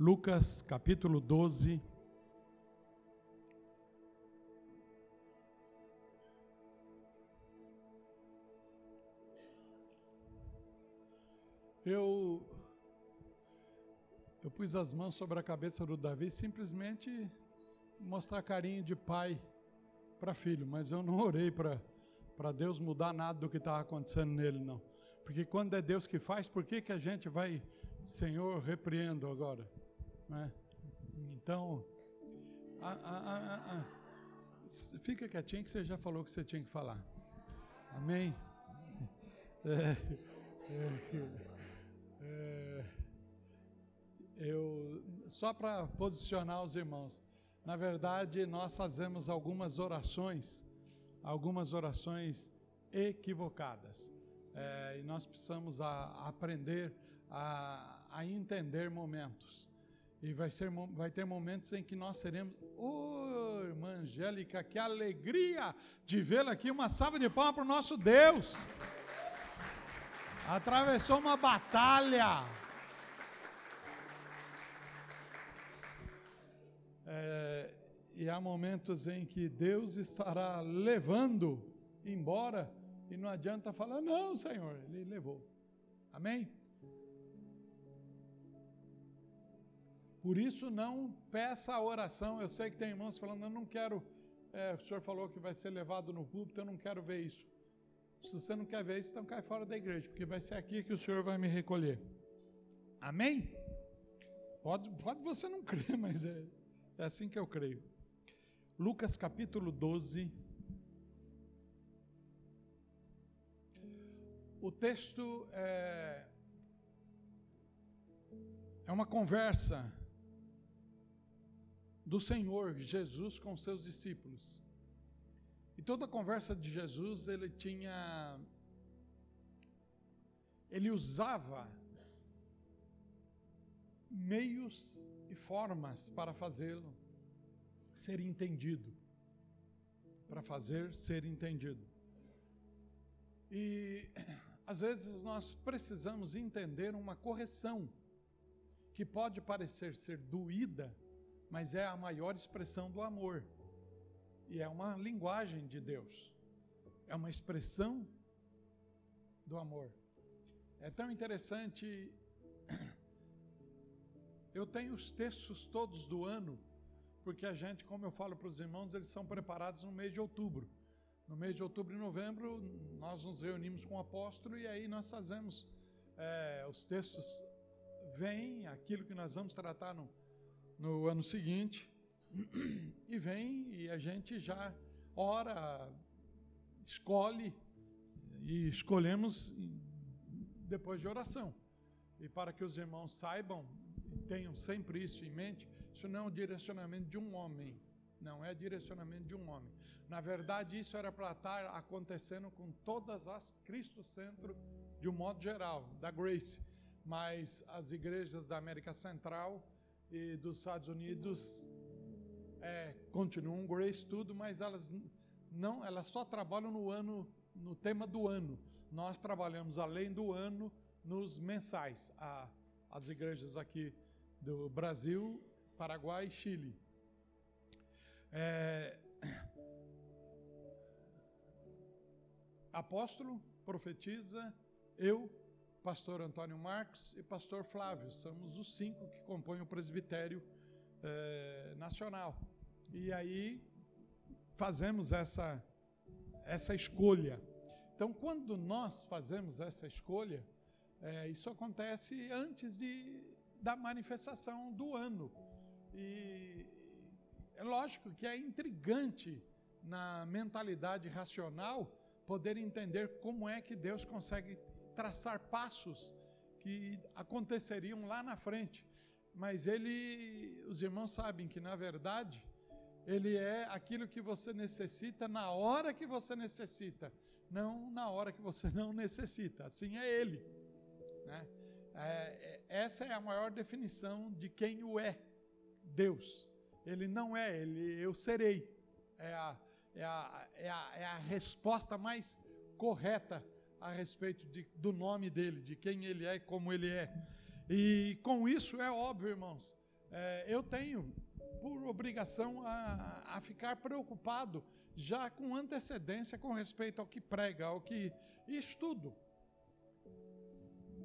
Lucas capítulo 12. Eu, eu pus as mãos sobre a cabeça do Davi simplesmente mostrar carinho de pai para filho, mas eu não orei para Deus mudar nada do que estava acontecendo nele, não. Porque quando é Deus que faz, por que, que a gente vai, Senhor, repreendo agora? Né? Então, a, a, a, fica quietinho que você já falou o que você tinha que falar. Amém? É, é, é, eu, só para posicionar os irmãos, na verdade, nós fazemos algumas orações, algumas orações equivocadas. É, e nós precisamos a, a aprender a, a, entender momentos. E vai, ser, vai ter momentos em que nós seremos. Ô, oh, irmã Angélica, que alegria de vê-la aqui. Uma salva de palmas para o nosso Deus. Atravessou uma batalha. É, e há momentos em que Deus estará levando embora e não adianta falar, não, Senhor, Ele levou. Amém? Por isso, não peça a oração. Eu sei que tem irmãos falando, eu não quero. É, o senhor falou que vai ser levado no púlpito, eu não quero ver isso. Se você não quer ver isso, então cai fora da igreja, porque vai ser aqui que o Senhor vai me recolher. Amém? Pode, pode você não crer, mas é, é assim que eu creio. Lucas capítulo 12. O texto é, é uma conversa do Senhor Jesus com seus discípulos. E toda a conversa de Jesus, ele tinha. Ele usava meios e formas para fazê-lo ser entendido. Para fazer ser entendido. E às vezes nós precisamos entender uma correção que pode parecer ser doída, mas é a maior expressão do amor. E é uma linguagem de Deus. É uma expressão do amor. É tão interessante. Eu tenho os textos todos do ano, porque a gente, como eu falo para os irmãos, eles são preparados no mês de outubro. No mês de outubro e novembro, nós nos reunimos com o apóstolo e aí nós fazemos é, os textos. Vem aquilo que nós vamos tratar no, no ano seguinte e vem e a gente já ora, escolhe e escolhemos depois de oração. E para que os irmãos saibam e tenham sempre isso em mente, isso não é o direcionamento de um homem, não é direcionamento de um homem. Na verdade, isso era para estar acontecendo com todas as Cristo Centro de um modo geral, da Grace. Mas as igrejas da América Central e dos Estados Unidos é, continuam Grace tudo, mas elas não, elas só trabalham no ano, no tema do ano. Nós trabalhamos além do ano nos mensais. A, as igrejas aqui do Brasil, Paraguai e Chile. É, apóstolo profetiza, eu, pastor Antônio Marcos e pastor Flávio, somos os cinco que compõem o presbitério é, nacional. E aí fazemos essa, essa escolha. Então, quando nós fazemos essa escolha, é, isso acontece antes de, da manifestação do ano. E é lógico que é intrigante na mentalidade racional poder entender como é que Deus consegue traçar passos que aconteceriam lá na frente. Mas ele, os irmãos sabem que na verdade, ele é aquilo que você necessita na hora que você necessita, não na hora que você não necessita. Assim é ele. Né? É, é, essa é a maior definição de quem o é, Deus. Ele não é, ele eu serei. É a, é a, é a, é a resposta mais correta a respeito de, do nome dele, de quem ele é e como ele é. E com isso é óbvio, irmãos, é, eu tenho por obrigação a, a ficar preocupado já com antecedência com respeito ao que prega, ao que estudo.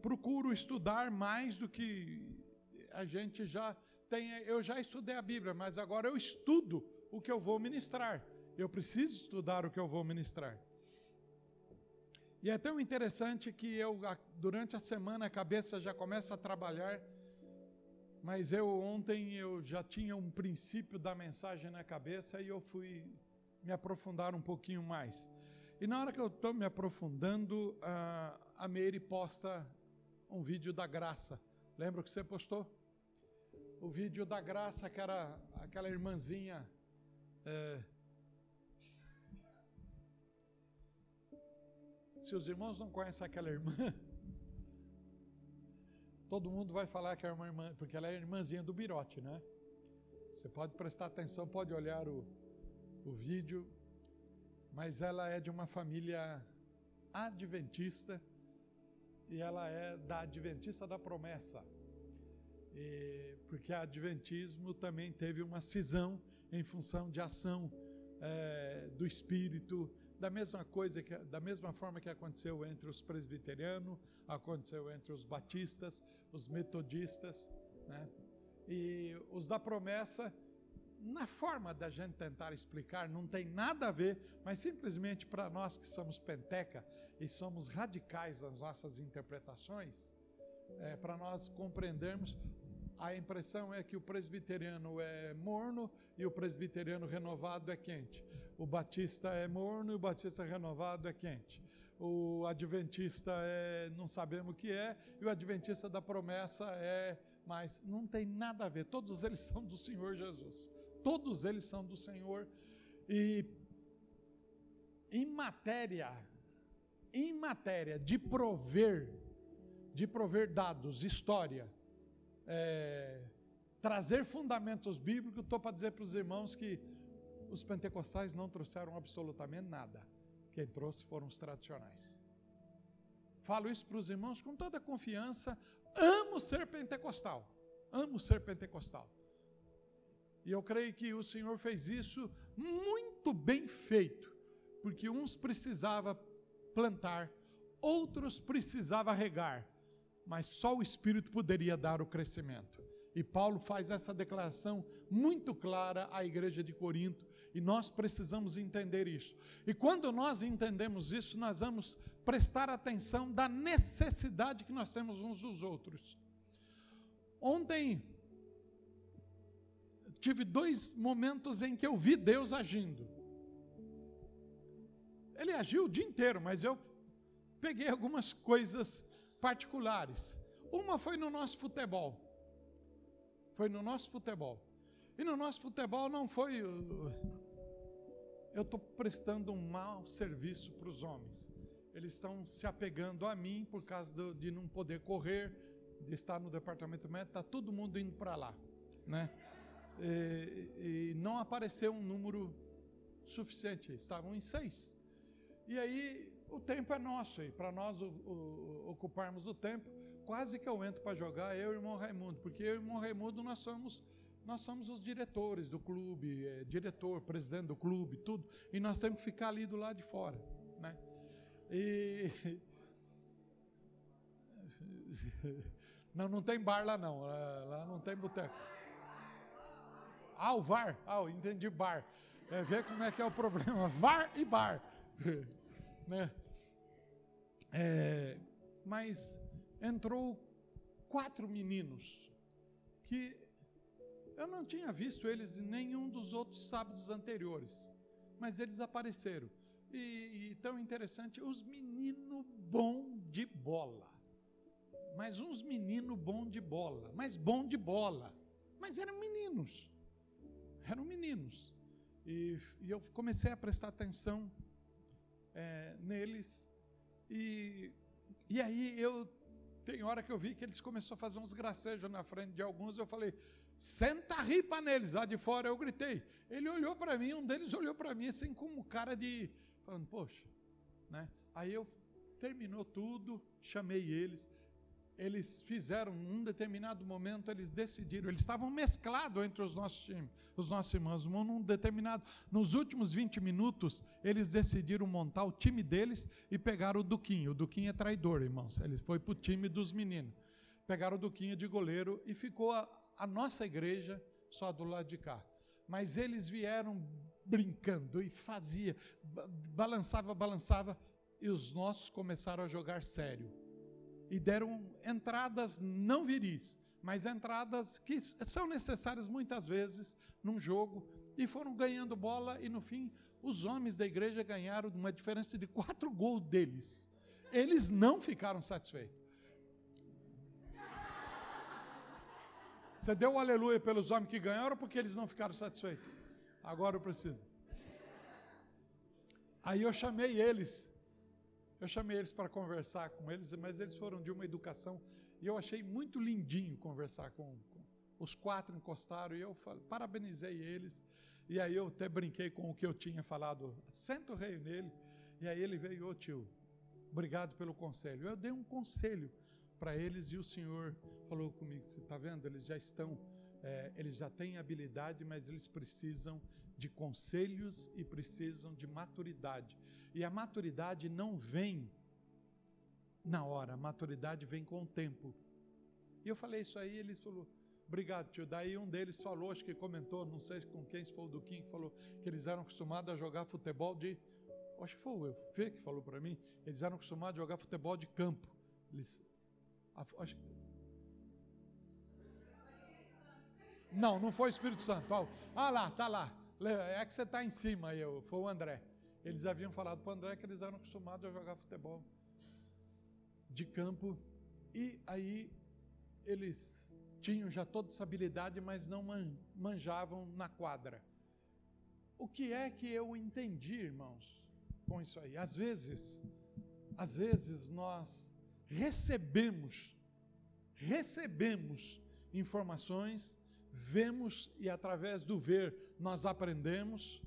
Procuro estudar mais do que a gente já tem. Eu já estudei a Bíblia, mas agora eu estudo o que eu vou ministrar. Eu preciso estudar o que eu vou ministrar. E é tão interessante que eu, durante a semana, a cabeça já começa a trabalhar, mas eu ontem eu já tinha um princípio da mensagem na cabeça e eu fui me aprofundar um pouquinho mais. E na hora que eu estou me aprofundando, a, a Meire posta um vídeo da graça. Lembra que você postou? O vídeo da graça, que era aquela irmãzinha. É, Se os irmãos não conhecem aquela irmã, todo mundo vai falar que é uma irmã, porque ela é irmãzinha do Birote, né? Você pode prestar atenção, pode olhar o, o vídeo, mas ela é de uma família adventista e ela é da Adventista da Promessa. E, porque o Adventismo também teve uma cisão em função de ação é, do Espírito da mesma coisa que, da mesma forma que aconteceu entre os presbiterianos, aconteceu entre os batistas, os metodistas, né? E os da promessa, na forma da gente tentar explicar, não tem nada a ver, mas simplesmente para nós que somos penteca e somos radicais nas nossas interpretações, é, para nós compreendermos, a impressão é que o presbiteriano é morno e o presbiteriano renovado é quente o batista é morno e o batista renovado é quente. O adventista é não sabemos o que é, e o adventista da promessa é, mas não tem nada a ver. Todos eles são do Senhor Jesus. Todos eles são do Senhor. E em matéria, em matéria de prover, de prover dados, história, é, trazer fundamentos bíblicos, estou para dizer para os irmãos que os pentecostais não trouxeram absolutamente nada. Quem trouxe foram os tradicionais. Falo isso para os irmãos com toda confiança. Amo ser pentecostal. Amo ser pentecostal. E eu creio que o Senhor fez isso muito bem feito, porque uns precisava plantar, outros precisava regar, mas só o Espírito poderia dar o crescimento. E Paulo faz essa declaração muito clara à igreja de Corinto, e nós precisamos entender isso. E quando nós entendemos isso, nós vamos prestar atenção da necessidade que nós temos uns dos outros. Ontem tive dois momentos em que eu vi Deus agindo. Ele agiu o dia inteiro, mas eu peguei algumas coisas particulares. Uma foi no nosso futebol. Foi no nosso futebol. E no nosso futebol não foi eu estou prestando um mau serviço para os homens. Eles estão se apegando a mim por causa do, de não poder correr, de estar no departamento médico, está todo mundo indo para lá, né? E, e, não apareceu um número suficiente, estavam em seis. E aí o tempo é nosso, e para nós o, o, ocuparmos o tempo, quase que eu entro para jogar eu e o irmão Raimundo, porque eu e o irmão Raimundo nós somos nós somos os diretores do clube, é, diretor, presidente do clube, tudo, e nós temos que ficar ali do lado de fora, né? E não, não tem bar lá não, lá não tem boteco. Ah, o VAR, ah, entendi bar. É ver como é que é o problema, VAR e bar, né? É, mas entrou quatro meninos que eu não tinha visto eles em nenhum dos outros sábados anteriores, mas eles apareceram. E, e tão interessante, os meninos bom de bola. Mas uns meninos bom de bola, mas bom de bola. Mas eram meninos. Eram meninos. E, e eu comecei a prestar atenção é, neles. E, e aí eu tem hora que eu vi que eles começaram a fazer uns gracejos na frente de alguns, eu falei, senta a ripa neles. Lá de fora eu gritei. Ele olhou para mim, um deles olhou para mim assim como cara de. falando, poxa. Né? Aí eu terminou tudo, chamei eles. eles fizeram, num determinado momento, eles decidiram, eles estavam mesclados entre os nossos times, os nossos irmãos, num determinado, nos últimos 20 minutos, eles decidiram montar o time deles e pegaram o Duquinho. O Duquinho é traidor, irmãos. Ele foi para o time dos meninos. Pegaram o Duquinho de goleiro e ficou a nossa igreja só do lado de cá. Mas eles vieram brincando e fazia, balançava, balançava, e os nossos começaram a jogar sério e deram entradas não viris, mas entradas que são necessárias muitas vezes num jogo, e foram ganhando bola, e no fim, os homens da igreja ganharam uma diferença de quatro gols deles. Eles não ficaram satisfeitos. Você deu um aleluia pelos homens que ganharam porque eles não ficaram satisfeitos? Agora eu preciso. Aí eu chamei eles eu chamei eles para conversar com eles, mas eles foram de uma educação e eu achei muito lindinho conversar com, com os quatro encostaram e eu falei, parabenizei eles. E aí eu até brinquei com o que eu tinha falado, senta o rei nele. E aí ele veio, ô tio, obrigado pelo conselho. Eu dei um conselho para eles e o senhor falou comigo, você está vendo? Eles já estão, é, eles já têm habilidade, mas eles precisam de conselhos e precisam de maturidade. E a maturidade não vem na hora, a maturidade vem com o tempo. E eu falei isso aí, ele falou, obrigado tio. Daí um deles falou, acho que comentou, não sei com quem, se foi o Duquinho, que falou que eles eram acostumados a jogar futebol de, acho que foi o Fê que falou para mim, eles eram acostumados a jogar futebol de campo. Eles, acho, não, não foi o Espírito Santo. Ah lá, tá lá. É que você está em cima aí, foi o André. Eles haviam falado para o André que eles eram acostumados a jogar futebol de campo e aí eles tinham já toda essa habilidade, mas não manjavam na quadra. O que é que eu entendi, irmãos, com isso aí? Às vezes, às vezes nós recebemos, recebemos informações, vemos e através do ver nós aprendemos,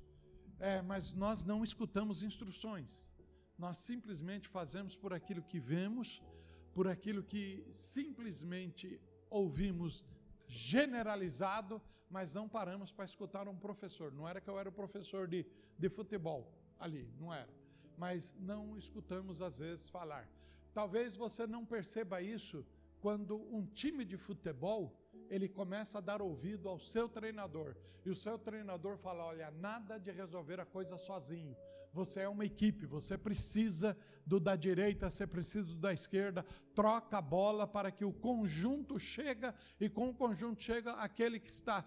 é, mas nós não escutamos instruções. Nós simplesmente fazemos por aquilo que vemos, por aquilo que simplesmente ouvimos generalizado, mas não paramos para escutar um professor. Não era que eu era professor de, de futebol ali, não era. Mas não escutamos às vezes falar. Talvez você não perceba isso quando um time de futebol ele começa a dar ouvido ao seu treinador. E o seu treinador fala: Olha, nada de resolver a coisa sozinho. Você é uma equipe, você precisa do da direita, você precisa do da esquerda. Troca a bola para que o conjunto chega e com o conjunto chega aquele que está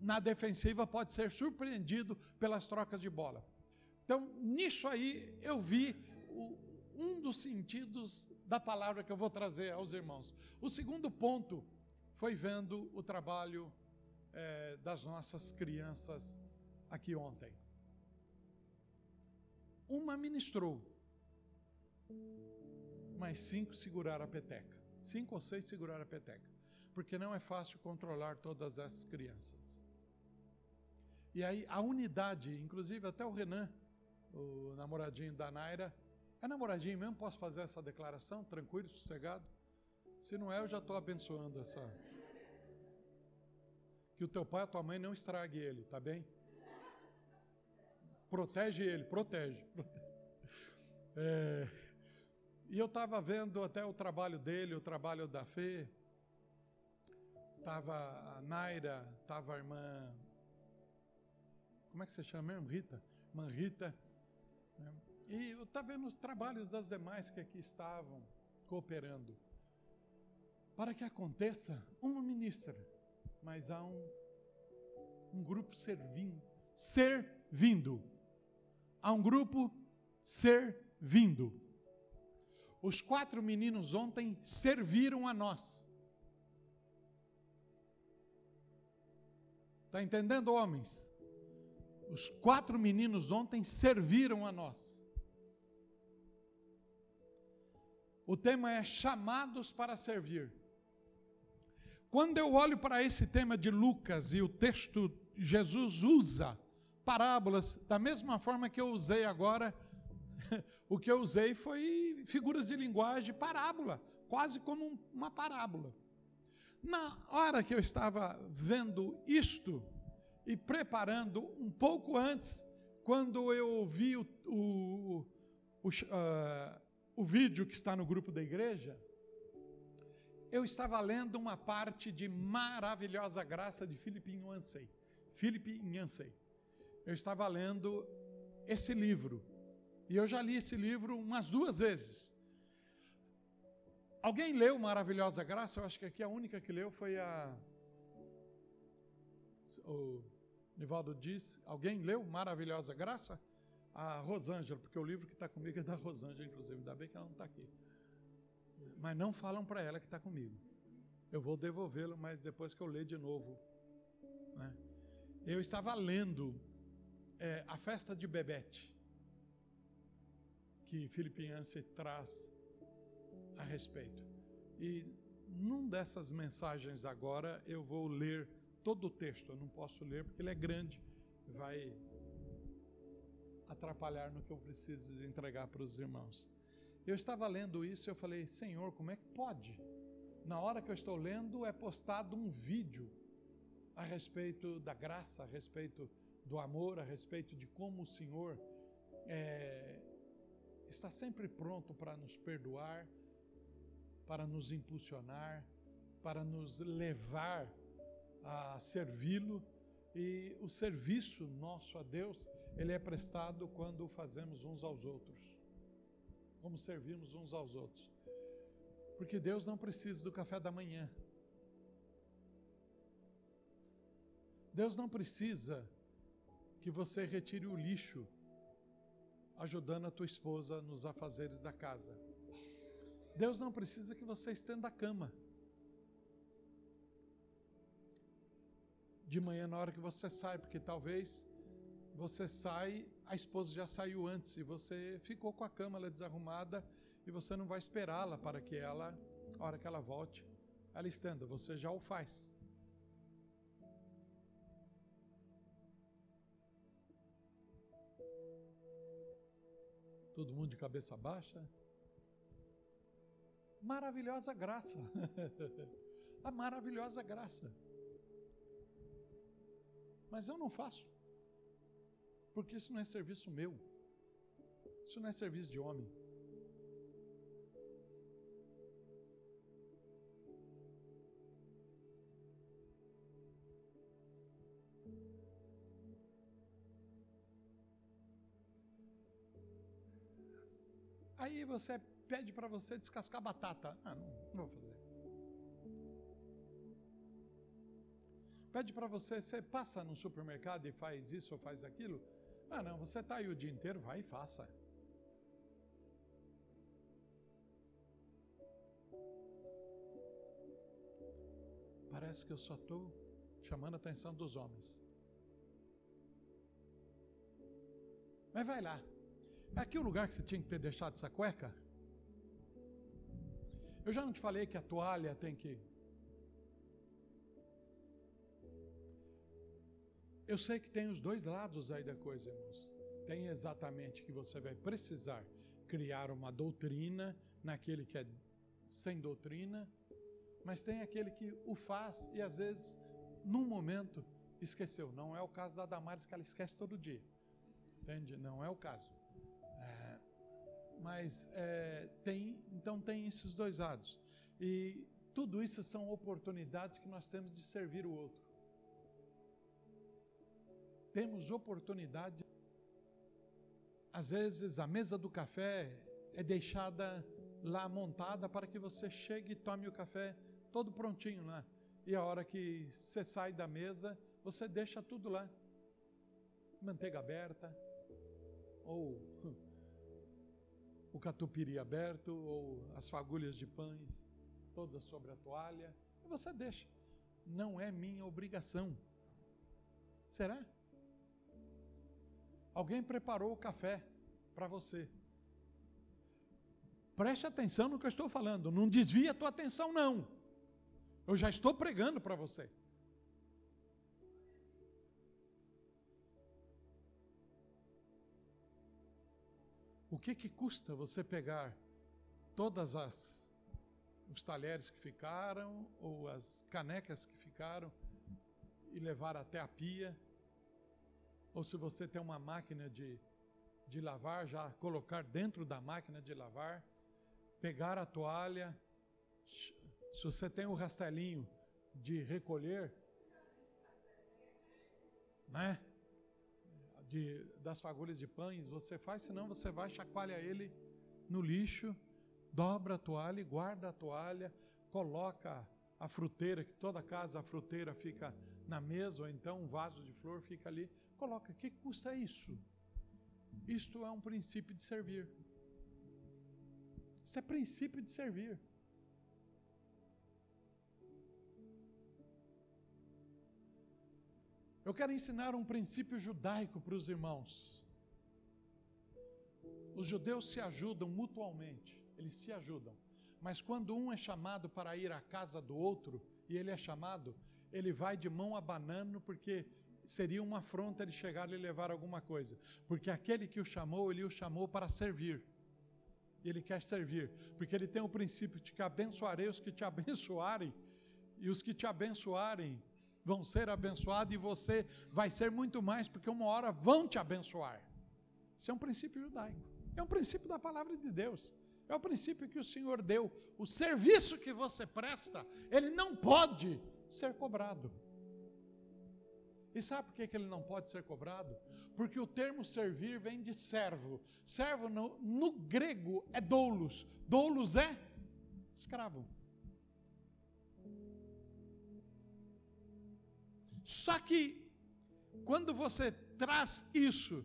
na defensiva pode ser surpreendido pelas trocas de bola. Então, nisso aí eu vi o, um dos sentidos da palavra que eu vou trazer aos irmãos. O segundo ponto foi vendo o trabalho é, das nossas crianças aqui ontem. Uma ministrou, mas cinco seguraram a peteca. Cinco ou seis seguraram a peteca. Porque não é fácil controlar todas essas crianças. E aí a unidade, inclusive até o Renan, o namoradinho da Naira, é namoradinho mesmo? Posso fazer essa declaração? Tranquilo, sossegado? Se não é, eu já estou abençoando essa que o teu pai e a tua mãe não estrague ele, tá bem? Protege ele, protege. protege. É, e eu estava vendo até o trabalho dele, o trabalho da Fê. Estava a Naira, estava a irmã. Como é que você chama mesmo? Rita? Irmã Rita. E eu estava vendo os trabalhos das demais que aqui estavam cooperando. Para que aconteça uma ministra mas há um, um grupo servindo, servindo. Há um grupo servindo. Os quatro meninos ontem serviram a nós. Está entendendo, homens? Os quatro meninos ontem serviram a nós. O tema é chamados para servir. Quando eu olho para esse tema de Lucas e o texto, Jesus usa parábolas da mesma forma que eu usei agora. o que eu usei foi figuras de linguagem, parábola. quase como uma parábola. Na hora que eu estava vendo isto e preparando um pouco antes, quando eu ouvi o, o, o, uh, o vídeo que está no grupo da igreja, eu estava lendo uma parte de maravilhosa graça de Philippe Yancey. Philippe Yancey. Eu estava lendo esse livro. E eu já li esse livro umas duas vezes. Alguém leu Maravilhosa Graça? Eu acho que aqui a única que leu foi a. O Nivaldo diz. Alguém leu Maravilhosa Graça? A Rosângela, porque o livro que está comigo é da Rosângela, inclusive. Ainda bem que ela não está aqui. Mas não falam para ela que está comigo. Eu vou devolvê-lo, mas depois que eu ler de novo. Né? Eu estava lendo é, A Festa de Bebete, que Filipe Yancey traz a respeito. E num dessas mensagens agora eu vou ler todo o texto. Eu não posso ler porque ele é grande, vai atrapalhar no que eu preciso entregar para os irmãos. Eu estava lendo isso e eu falei, Senhor, como é que pode? Na hora que eu estou lendo, é postado um vídeo a respeito da graça, a respeito do amor, a respeito de como o Senhor é, está sempre pronto para nos perdoar, para nos impulsionar, para nos levar a servi-lo. E o serviço nosso a Deus, ele é prestado quando fazemos uns aos outros. Como servimos uns aos outros. Porque Deus não precisa do café da manhã. Deus não precisa que você retire o lixo ajudando a tua esposa nos afazeres da casa. Deus não precisa que você estenda a cama. De manhã, na hora que você sai, porque talvez você sai, a esposa já saiu antes e você ficou com a cama ela desarrumada e você não vai esperá-la para que ela, a hora que ela volte, ela estenda. Você já o faz. Todo mundo de cabeça baixa? maravilhosa graça. a maravilhosa graça. Mas eu não faço. Porque isso não é serviço meu. Isso não é serviço de homem. Aí você pede para você descascar batata. Ah, não, não vou fazer. Pede para você, você passa no supermercado e faz isso ou faz aquilo. Ah, não, você está aí o dia inteiro, vai e faça. Parece que eu só estou chamando a atenção dos homens. Mas vai lá. É aqui o lugar que você tinha que ter deixado essa cueca? Eu já não te falei que a toalha tem que. Eu sei que tem os dois lados aí da coisa, irmãos. Tem exatamente que você vai precisar criar uma doutrina naquele que é sem doutrina, mas tem aquele que o faz e às vezes, num momento, esqueceu. Não é o caso da Damares que ela esquece todo dia. Entende? Não é o caso. Mas é, tem, então tem esses dois lados. E tudo isso são oportunidades que nós temos de servir o outro. Temos oportunidade. Às vezes a mesa do café é deixada lá montada para que você chegue e tome o café todo prontinho lá. E a hora que você sai da mesa, você deixa tudo lá. Manteiga aberta, ou o catupiry aberto ou as fagulhas de pães todas sobre a toalha, e você deixa. Não é minha obrigação. Será? Alguém preparou o café para você. Preste atenção no que eu estou falando. Não desvie a tua atenção, não. Eu já estou pregando para você. O que que custa você pegar todas as os talheres que ficaram ou as canecas que ficaram e levar até a pia. Ou se você tem uma máquina de, de lavar, já colocar dentro da máquina de lavar, pegar a toalha. Se você tem o um rastelinho de recolher, né? De, das fagulhas de pães, você faz, senão você vai, chacoalha ele no lixo, dobra a toalha, guarda a toalha, coloca a fruteira, que toda casa a fruteira fica na mesa, ou então um vaso de flor fica ali, coloca. Que custa isso? Isto é um princípio de servir. Isso é princípio de servir. Eu quero ensinar um princípio judaico para os irmãos. Os judeus se ajudam mutualmente, eles se ajudam. Mas quando um é chamado para ir à casa do outro, e ele é chamado, ele vai de mão abanando, porque seria uma afronta ele chegar e levar alguma coisa. Porque aquele que o chamou, ele o chamou para servir. E ele quer servir, porque ele tem o princípio de que abençoarei os que te abençoarem, e os que te abençoarem vão ser abençoados, e você vai ser muito mais, porque uma hora vão te abençoar. Isso é um princípio judaico, é um princípio da palavra de Deus. É o princípio que o Senhor deu. O serviço que você presta, ele não pode ser cobrado. E sabe por que ele não pode ser cobrado? Porque o termo servir vem de servo. Servo no, no grego é doulos. Doulos é escravo. Só que, quando você traz isso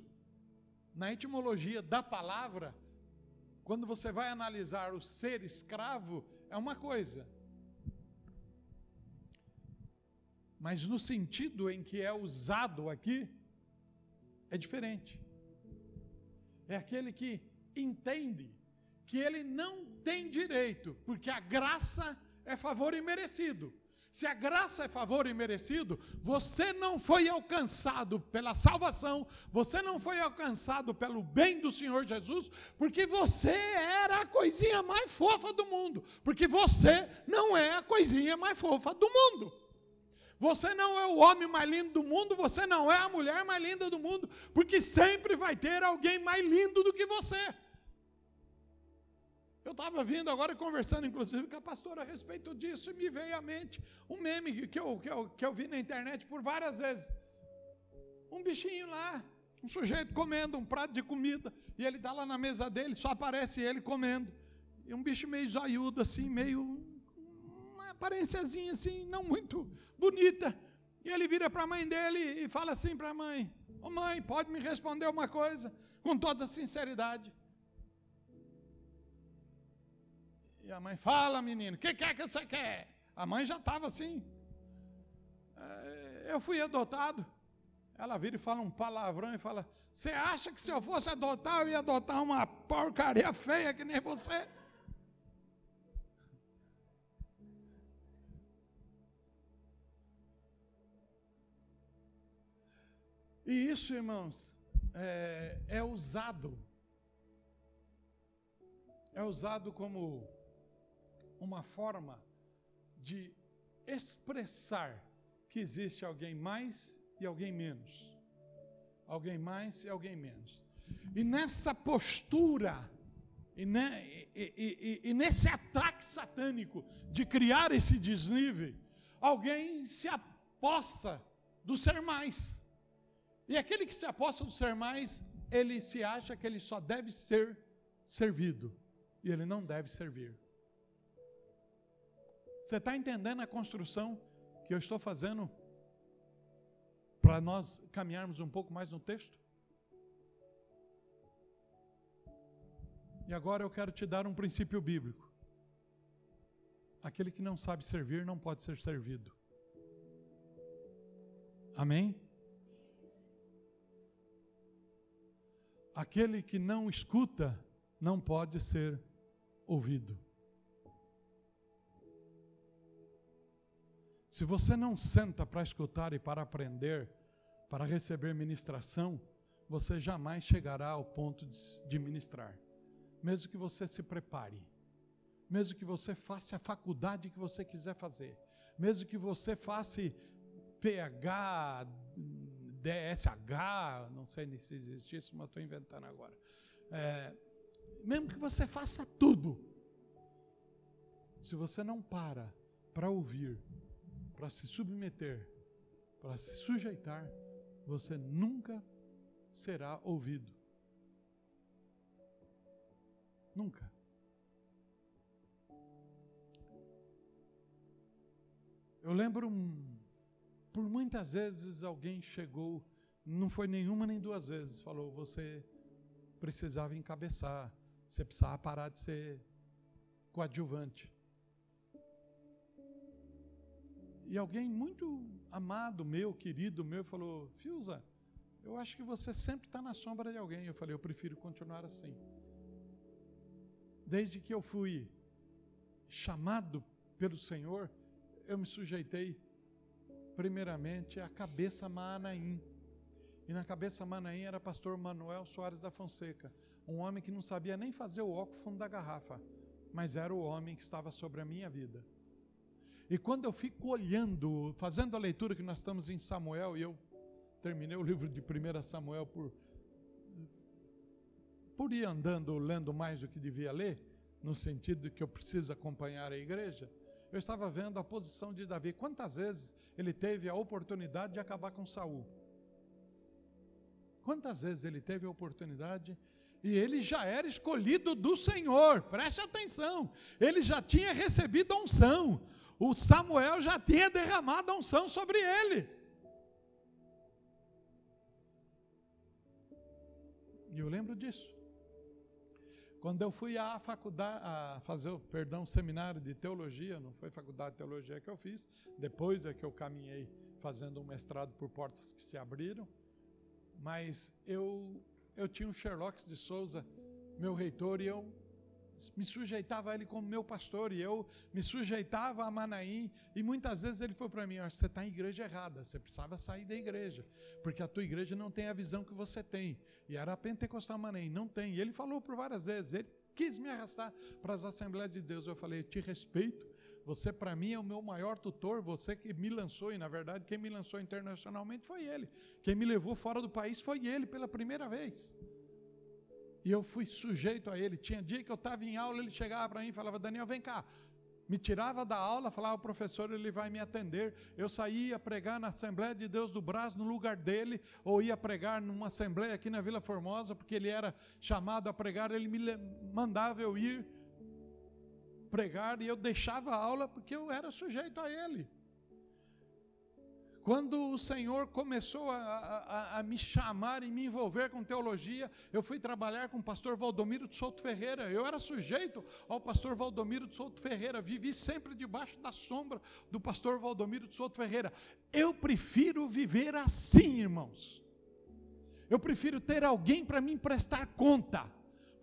na etimologia da palavra, quando você vai analisar o ser escravo, é uma coisa. Mas no sentido em que é usado aqui, é diferente. É aquele que entende que ele não tem direito, porque a graça é favor imerecido. Se a graça é favor imerecido, você não foi alcançado pela salvação, você não foi alcançado pelo bem do Senhor Jesus, porque você era a coisinha mais fofa do mundo, porque você não é a coisinha mais fofa do mundo. Você não é o homem mais lindo do mundo, você não é a mulher mais linda do mundo, porque sempre vai ter alguém mais lindo do que você. Eu estava vindo agora conversando, inclusive, com a pastora a respeito disso, e me veio à mente um meme que eu, que eu, que eu vi na internet por várias vezes. Um bichinho lá, um sujeito comendo um prato de comida, e ele está lá na mesa dele, só aparece ele comendo. E um bicho meio zoiudo, assim, meio. Aparênciazinha assim, não muito bonita. E ele vira para a mãe dele e fala assim para a mãe: Ô oh, mãe, pode me responder uma coisa, com toda sinceridade. E a mãe, fala menino, o que, é que você quer? A mãe já estava assim. É, eu fui adotado. Ela vira e fala um palavrão e fala: Você acha que se eu fosse adotar, eu ia adotar uma porcaria feia que nem você? E isso, irmãos, é, é usado. É usado como uma forma de expressar que existe alguém mais e alguém menos. Alguém mais e alguém menos. E nessa postura, e, ne, e, e, e, nesse ataque satânico de criar esse desnível, alguém se aposta do ser mais. E aquele que se aposta do ser mais, ele se acha que ele só deve ser servido, e ele não deve servir. Você está entendendo a construção que eu estou fazendo para nós caminharmos um pouco mais no texto? E agora eu quero te dar um princípio bíblico. Aquele que não sabe servir não pode ser servido. Amém? Aquele que não escuta não pode ser ouvido. Se você não senta para escutar e para aprender, para receber ministração, você jamais chegará ao ponto de ministrar, mesmo que você se prepare. mesmo que você faça a faculdade que você quiser fazer, mesmo que você faça PH, DSH, não sei nem se existe isso, mas estou inventando agora. É, mesmo que você faça tudo, se você não para para ouvir, para se submeter, para se sujeitar, você nunca será ouvido. Nunca. Eu lembro, por muitas vezes alguém chegou, não foi nenhuma nem duas vezes, falou: você precisava encabeçar, você precisava parar de ser coadjuvante. E alguém muito amado meu, querido meu, falou: Filza, eu acho que você sempre está na sombra de alguém. Eu falei: eu prefiro continuar assim. Desde que eu fui chamado pelo Senhor, eu me sujeitei primeiramente à cabeça Manaim. E na cabeça Manaim era pastor Manuel Soares da Fonseca, um homem que não sabia nem fazer o óculos fundo da garrafa, mas era o homem que estava sobre a minha vida. E quando eu fico olhando, fazendo a leitura que nós estamos em Samuel, e eu terminei o livro de 1 Samuel por, por ir andando, lendo mais do que devia ler, no sentido de que eu preciso acompanhar a igreja, eu estava vendo a posição de Davi. Quantas vezes ele teve a oportunidade de acabar com Saul? Quantas vezes ele teve a oportunidade e ele já era escolhido do Senhor, preste atenção, ele já tinha recebido a unção, o Samuel já tinha derramado a unção sobre ele. E eu lembro disso. Quando eu fui à faculdade, a fazer, perdão, seminário de teologia, não foi faculdade de teologia que eu fiz, depois é que eu caminhei fazendo um mestrado por portas que se abriram, mas eu, eu tinha um Sherlock de Souza, meu reitor, e eu me sujeitava a ele como meu pastor, e eu me sujeitava a Manaim, e muitas vezes ele falou para mim: você está em igreja errada, você precisava sair da igreja, porque a tua igreja não tem a visão que você tem. E era Pentecostal Manaim, não tem. E ele falou por várias vezes, ele quis me arrastar para as Assembleias de Deus. Eu falei: te respeito, você para mim é o meu maior tutor, você que me lançou, e na verdade quem me lançou internacionalmente foi ele. Quem me levou fora do país foi ele pela primeira vez. E eu fui sujeito a ele. Tinha dia que eu estava em aula, ele chegava para mim e falava: Daniel, vem cá. Me tirava da aula, falava: professor, ele vai me atender. Eu saía pregar na Assembleia de Deus do Brás, no lugar dele, ou ia pregar numa Assembleia aqui na Vila Formosa, porque ele era chamado a pregar, ele me mandava eu ir pregar e eu deixava a aula porque eu era sujeito a ele. Quando o Senhor começou a, a, a, me chamar e me envolver com teologia, eu fui trabalhar com o pastor Valdomiro de Souto Ferreira. Eu era sujeito ao pastor Valdomiro de Souto Ferreira. Vivi sempre debaixo da sombra do pastor Valdomiro de Souto Ferreira. Eu prefiro viver assim, irmãos. Eu prefiro ter alguém para me prestar conta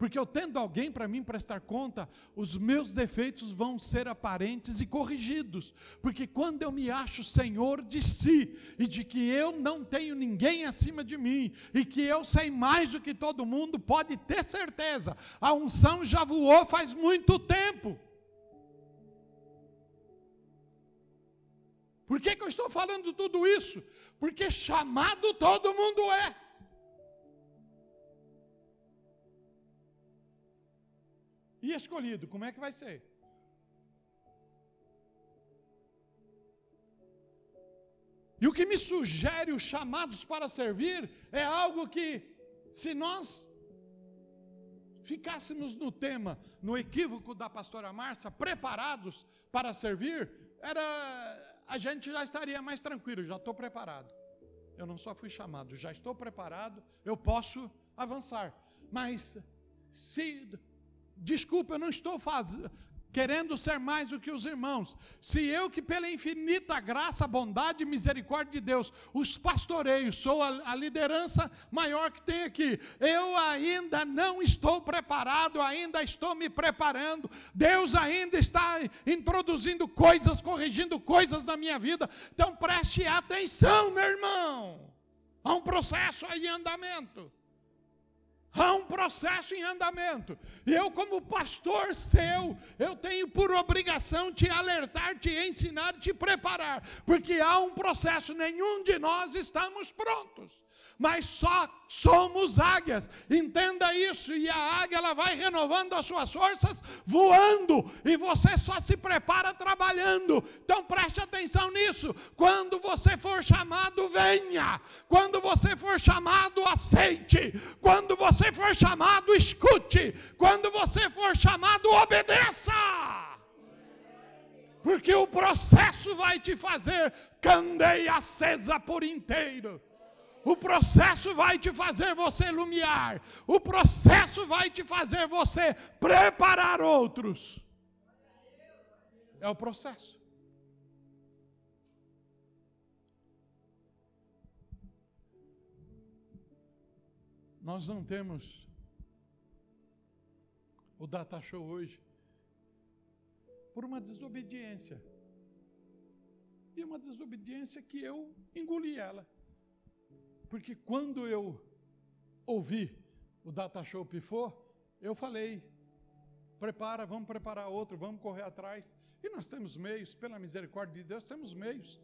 porque eu tendo alguém para mim prestar conta, os meus defeitos vão ser aparentes e corrigidos. Porque quando eu me acho senhor de si, e de que eu não tenho ninguém acima de mim, e que eu sei mais do que todo mundo, pode ter certeza, a unção já voou faz muito tempo. Por que, que eu estou falando tudo isso? Porque chamado todo mundo é. E escolhido, como é que vai ser? E o que me sugere os chamados para servir é algo que, se nós ficássemos no tema, no equívoco da pastora Márcia, preparados para servir, era a gente já estaria mais tranquilo, já estou preparado. Eu não só fui chamado, já estou preparado, eu posso avançar. Mas se Desculpa, eu não estou querendo ser mais do que os irmãos. Se eu, que pela infinita graça, bondade e misericórdia de Deus, os pastoreios, sou a, a, liderança maior que tem aqui, eu ainda não estou preparado, ainda estou me preparando. Deus ainda está introduzindo coisas, corrigindo coisas na minha vida. Então preste atenção, meu irmão. Há um processo aí em andamento. Processo em andamento. Eu, como pastor seu, eu tenho por obrigação te alertar, te ensinar, te preparar, porque há um processo. Nenhum de nós estamos prontos mas só somos águias. Entenda isso. E a águia ela vai renovando as suas forças voando, e você só se prepara trabalhando. Então preste atenção nisso. Quando você for chamado, venha. Quando você for chamado, aceite. Quando você for chamado, escute. Quando você for chamado, obedeça. Porque o processo vai te fazer candeia acesa por inteiro. O processo vai te fazer você iluminar. O processo vai te fazer você preparar outros. É o processo. Nós não temos o data show hoje por uma desobediência. E uma desobediência que eu engoli ela. Porque quando eu ouvi o Data Show Pifô, eu falei: prepara, vamos preparar outro, vamos correr atrás. E nós temos meios, pela misericórdia de Deus, temos meios.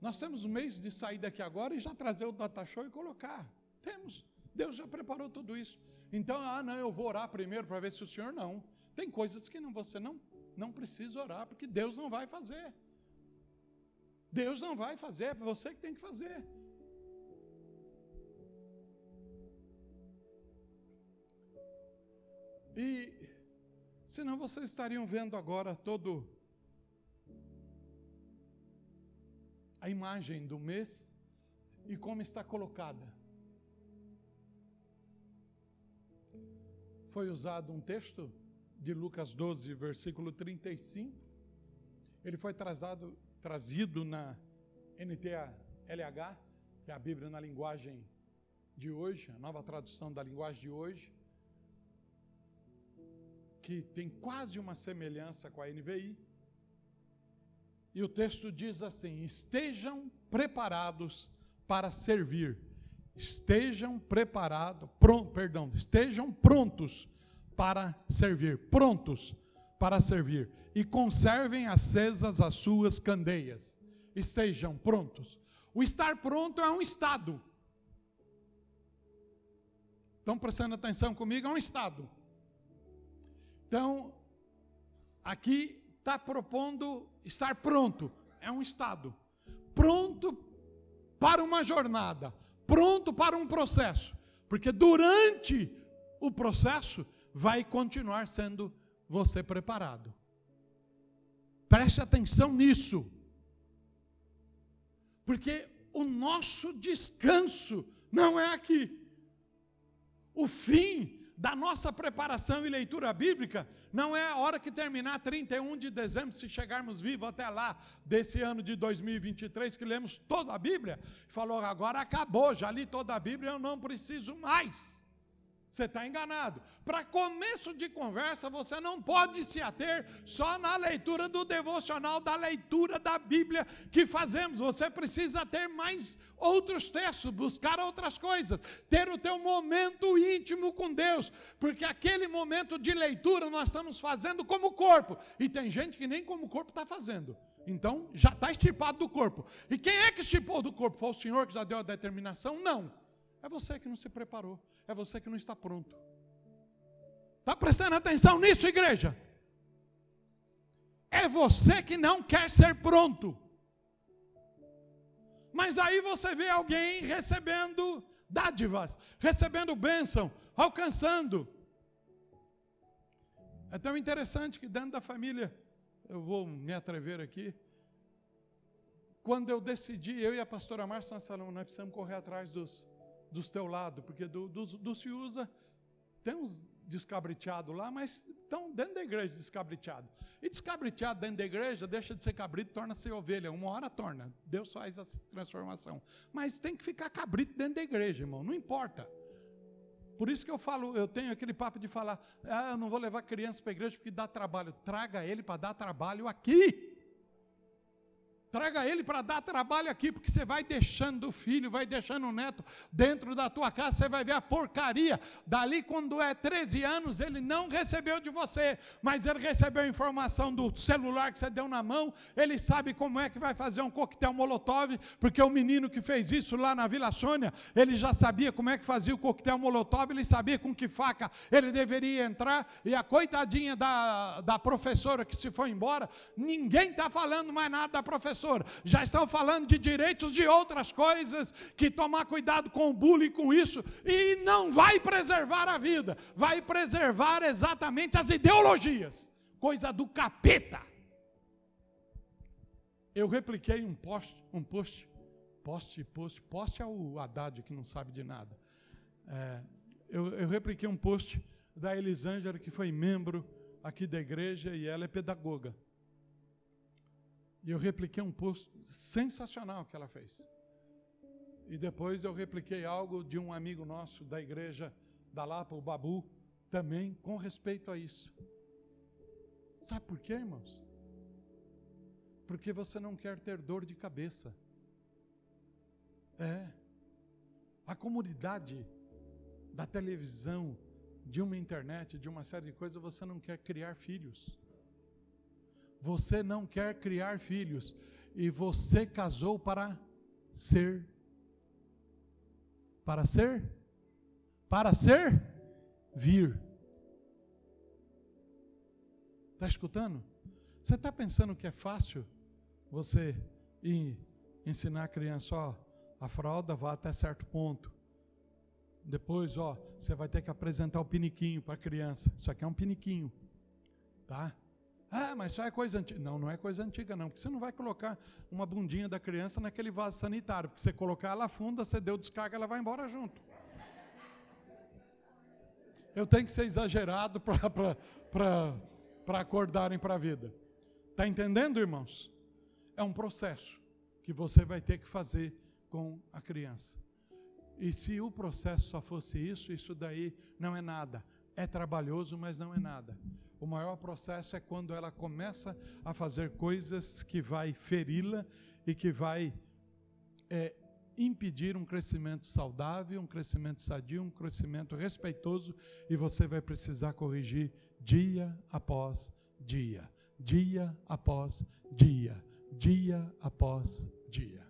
Nós temos meios de sair daqui agora e já trazer o Data Show e colocar. Temos. Deus já preparou tudo isso. Então, ah, não, eu vou orar primeiro para ver se o Senhor não. Tem coisas que não, você não, não precisa orar, porque Deus não vai fazer. Deus não vai fazer, é você que tem que fazer. E senão vocês estariam vendo agora todo a imagem do mês e como está colocada. Foi usado um texto de Lucas 12, versículo 35. Ele foi trazado, trazido na NTLH, que é a Bíblia na linguagem de hoje, a nova tradução da linguagem de hoje que tem quase uma semelhança com a NVI. E o texto diz assim: estejam preparados para servir. Estejam preparados, pronto, perdão, estejam prontos para servir, prontos para servir e conservem acesas as suas candeias. Estejam prontos. O estar pronto é um estado. Estão prestando atenção comigo? É um estado. Então, aqui está propondo estar pronto, é um estado. Pronto para uma jornada, pronto para um processo, porque durante o processo vai continuar sendo você preparado. Preste atenção nisso. Porque o nosso descanso não é aqui. O fim da nossa preparação e leitura bíblica não é a hora que terminar 31 de dezembro, se chegarmos vivos até lá, desse ano de 2023, que lemos toda a Bíblia, falou: agora acabou, já li toda a Bíblia, eu não preciso mais. Você está enganado. Para começo de conversa, você não pode se ater só na leitura do devocional, da leitura da Bíblia que fazemos. Você precisa ter mais outros textos, buscar outras coisas, ter o teu momento íntimo com Deus, porque aquele momento de leitura nós estamos fazendo como corpo, e tem gente que nem como corpo está fazendo. Então já está estipado do corpo. E quem é que estipou do corpo? Foi o Senhor que já deu a determinação? Não. É você que não se preparou é você que não está pronto. Está prestando atenção nisso, igreja? É você que não quer ser pronto. Mas aí você vê alguém recebendo dádivas, recebendo bênção, alcançando. É tão interessante que dentro da família, eu vou me atrever aqui, quando eu decidi, eu e a pastora Márcia, nós falamos, nós precisamos correr atrás dos, dos teu lados, porque do, do, do se usa, tem uns descabriteados lá, mas estão dentro da igreja descabriteado. E descabriteado dentro da igreja deixa de ser cabrito, torna-se ovelha. Uma hora torna. Deus faz essa transformação. Mas tem que ficar cabrito dentro da igreja, irmão. Não importa. Por isso que eu falo, eu tenho aquele papo de falar, ah, eu não vou levar criança para a igreja porque dá trabalho. Traga ele para dar trabalho aqui. Traga ele para dar trabalho aqui, porque você vai deixando o filho, vai deixando o neto dentro da tua casa, você vai ver a porcaria. Dali, quando é 13 anos, ele não recebeu de você, mas ele recebeu a informação do celular que você deu na mão, ele sabe como é que vai fazer um coquetel molotov, porque o menino que fez isso lá na Vila Sônia, ele já sabia como é que fazia o coquetel molotov, ele sabia com que faca ele deveria entrar, e a coitadinha da, da professora que se foi embora, ninguém está falando mais nada da professora professor, já estão falando de direitos de outras coisas, que tomar cuidado com o bullying, com isso, e não vai preservar a vida, vai preservar exatamente as ideologias, coisa do capeta. Eu repliquei um post, um post, post, post, post é o Haddad que não sabe de nada. É, eu, eu repliquei um post da Elisângela, que foi membro aqui da igreja e ela é pedagoga. E eu repliquei um post sensacional que ela fez. E depois eu repliquei algo de um amigo nosso da igreja da Lapa, o Babu, também com respeito a isso. Sabe por quê, irmãos? Porque você não quer ter dor de cabeça. É. A comunidade da televisão, de uma internet, de uma série de coisas, você não quer criar filhos. Você não quer criar filhos e você casou para ser para ser para ser vir. Está escutando? Você está pensando que é fácil você ir ensinar a criança, ó, a fralda vai até certo ponto. Depois, ó, você vai ter que apresentar o piniquinho para a criança. Isso aqui é um piniquinho, tá? Ah, mas isso é coisa antiga. Não, não é coisa antiga, não. Porque você não vai colocar uma bundinha da criança naquele vaso sanitário. Porque você colocar ela funda, você deu descarga, ela vai embora junto. Eu tenho que ser exagerado para acordarem para a vida. Está entendendo, irmãos? É um processo que você vai ter que fazer com a criança. E se o processo só fosse isso, isso daí não é nada. É trabalhoso, mas não é nada. O maior processo é quando ela começa a fazer coisas que vai feri-la e que vai é, impedir um crescimento saudável, um crescimento sadio, um crescimento respeitoso, e você vai precisar corrigir dia após dia, dia após dia, dia após dia.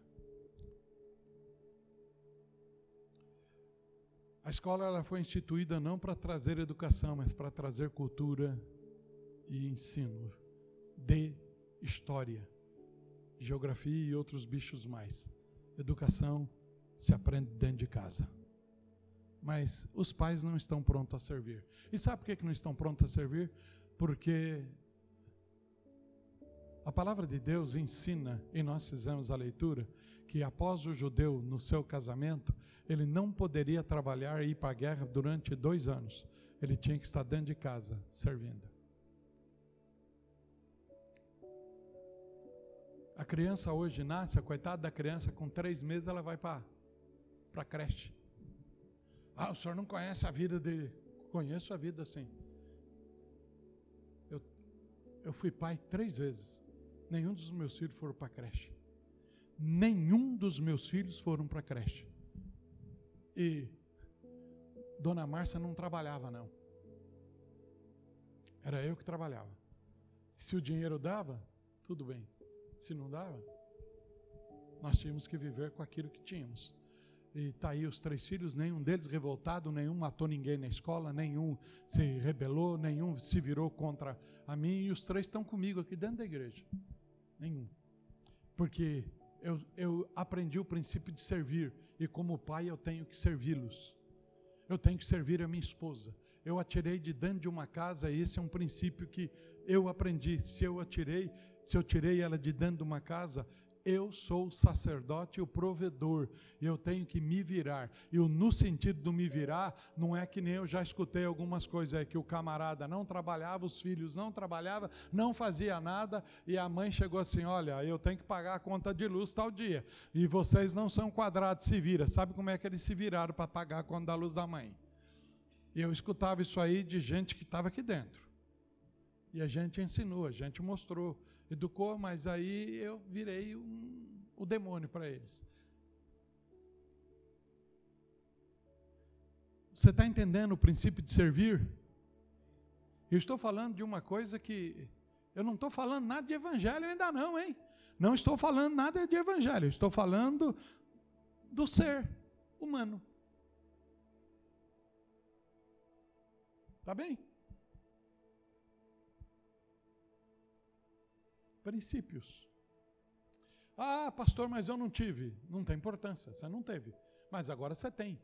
A escola ela foi instituída não para trazer educação, mas para trazer cultura e ensino de história, geografia e outros bichos mais. Educação se aprende dentro de casa. Mas os pais não estão prontos a servir. E sabe por que não estão prontos a servir? Porque a palavra de Deus ensina, e nós fizemos a leitura, que após o judeu, no seu casamento, ele não poderia trabalhar e ir para a guerra durante dois anos. Ele tinha que estar dentro de casa, servindo. A criança hoje nasce, a coitada da criança, com três meses ela vai para a creche. Ah, o senhor não conhece a vida de. Conheço a vida sim. Eu, eu fui pai três vezes. Nenhum dos meus filhos foram para a creche. Nenhum dos meus filhos foram para a creche. E Dona Márcia não trabalhava, não. Era eu que trabalhava. Se o dinheiro dava, tudo bem. Se não dava, nós tínhamos que viver com aquilo que tínhamos. E está aí os três filhos, nenhum deles revoltado, nenhum matou ninguém na escola, nenhum se rebelou, nenhum se virou contra a mim, e os três estão comigo aqui dentro da igreja. Nenhum. Porque eu, eu aprendi o princípio de servir, e como pai eu tenho que servi-los. Eu tenho que servir a minha esposa. Eu atirei de dentro de uma casa, esse é um princípio que eu aprendi. Se eu atirei, se eu tirei ela de dentro de uma casa, eu sou o sacerdote, o provedor, e eu tenho que me virar. E o no sentido do me virar, não é que nem eu já escutei algumas coisas, é que o camarada não trabalhava, os filhos não trabalhavam, não fazia nada, e a mãe chegou assim: olha, eu tenho que pagar a conta de luz tal dia, e vocês não são quadrados, se vira. Sabe como é que eles se viraram para pagar a conta da luz da mãe? E eu escutava isso aí de gente que estava aqui dentro. E a gente ensinou, a gente mostrou educou, mas aí eu virei um, o demônio para eles. Você está entendendo o princípio de servir? Eu estou falando de uma coisa que. Eu não estou falando nada de evangelho ainda não, hein? Não estou falando nada de evangelho, estou falando do ser humano. Tá bem? Princípios. Ah, pastor, mas eu não tive. Não tem importância, você não teve. Mas agora você tem.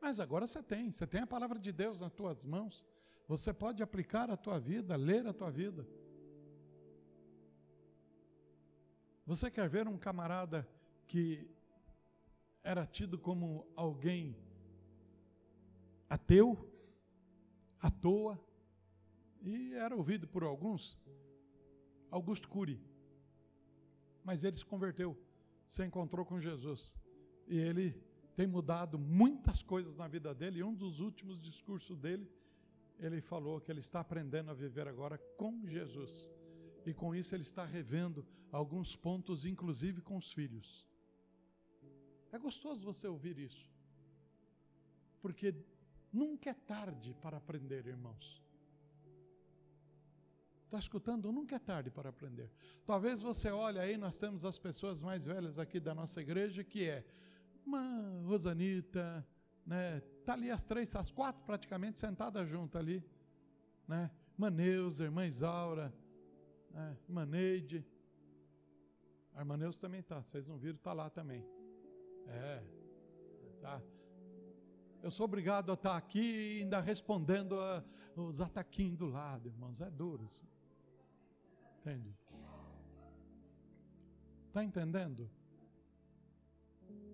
Mas agora você tem. Você tem a palavra de Deus nas tuas mãos. Você pode aplicar a tua vida, ler a tua vida. Você quer ver um camarada que era tido como alguém ateu, à toa, e era ouvido por alguns, Augusto Cury. Mas ele se converteu, se encontrou com Jesus. E ele tem mudado muitas coisas na vida dele. E um dos últimos discursos dele, ele falou que ele está aprendendo a viver agora com Jesus. E com isso ele está revendo alguns pontos, inclusive com os filhos. É gostoso você ouvir isso. Porque nunca é tarde para aprender, irmãos. Está escutando? Nunca é tarde para aprender. Talvez você olhe aí, nós temos as pessoas mais velhas aqui da nossa igreja, que é uma Rosanita, né? Tá ali as três, as quatro praticamente sentadas juntas ali, né? Maneuza, irmã Isaura, né? irmã. A irmã Neuza também tá, vocês não viram, tá lá também. É, tá. Eu sou obrigado a estar aqui ainda respondendo a, os ataquinhos do lado, irmãos. É duro isso. Entende? Está entendendo?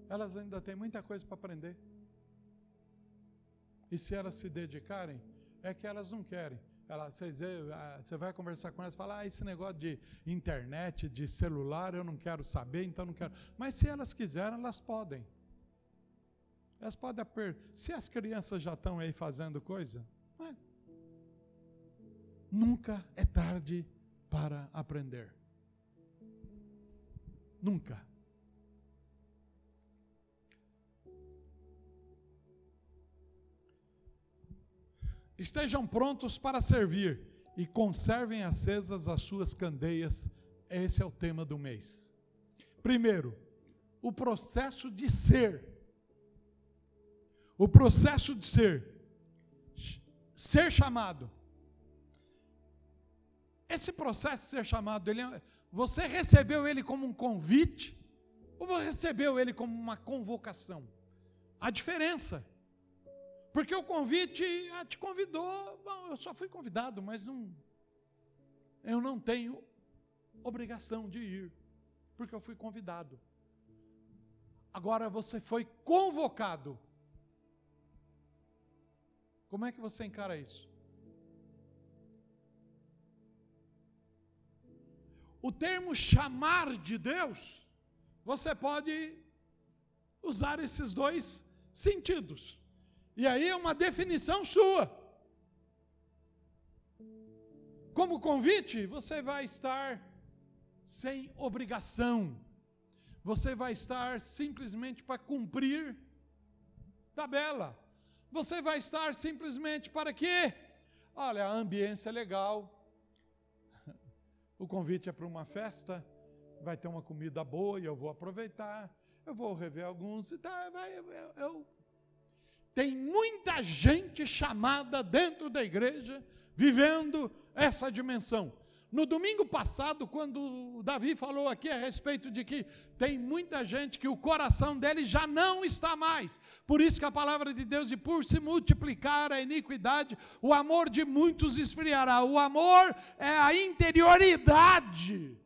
Elas ainda têm muita coisa para aprender. E se elas se dedicarem, é que elas não querem. Ela, ah, você vai conversar com elas e falar: ah, esse negócio de internet, de celular, eu não quero saber, então não quero. Mas se elas quiserem, elas podem. Elas podem per... Se as crianças já estão aí fazendo coisa, é. nunca é tarde para aprender. Nunca. Estejam prontos para servir e conservem acesas as suas candeias. Esse é o tema do mês. Primeiro, o processo de ser. O processo de ser. Ser chamado. Esse processo de ser chamado, ele, é, você recebeu ele como um convite ou você recebeu ele como uma convocação? A diferença. Porque o convite ah, te convidou, bom, eu só fui convidado, mas não, eu não tenho obrigação de ir, porque eu fui convidado. Agora você foi convocado. Como é que você encara isso? O termo chamar de Deus, você pode usar esses dois sentidos. E aí é uma definição sua. Como convite, você vai estar sem obrigação. Você vai estar simplesmente para cumprir tabela. Você vai estar simplesmente para quê? Olha, a ambiência é legal, o convite é para uma festa, vai ter uma comida boa e eu vou aproveitar. Eu vou rever alguns tá, vai, eu, eu. Tem muita gente chamada dentro da igreja vivendo essa dimensão. No domingo passado, quando Davi falou aqui a respeito de que tem muita gente que o coração dele já não está mais. Por isso que a palavra de Deus diz: por se multiplicar a iniquidade, o amor de muitos esfriará. O amor é a interioridade.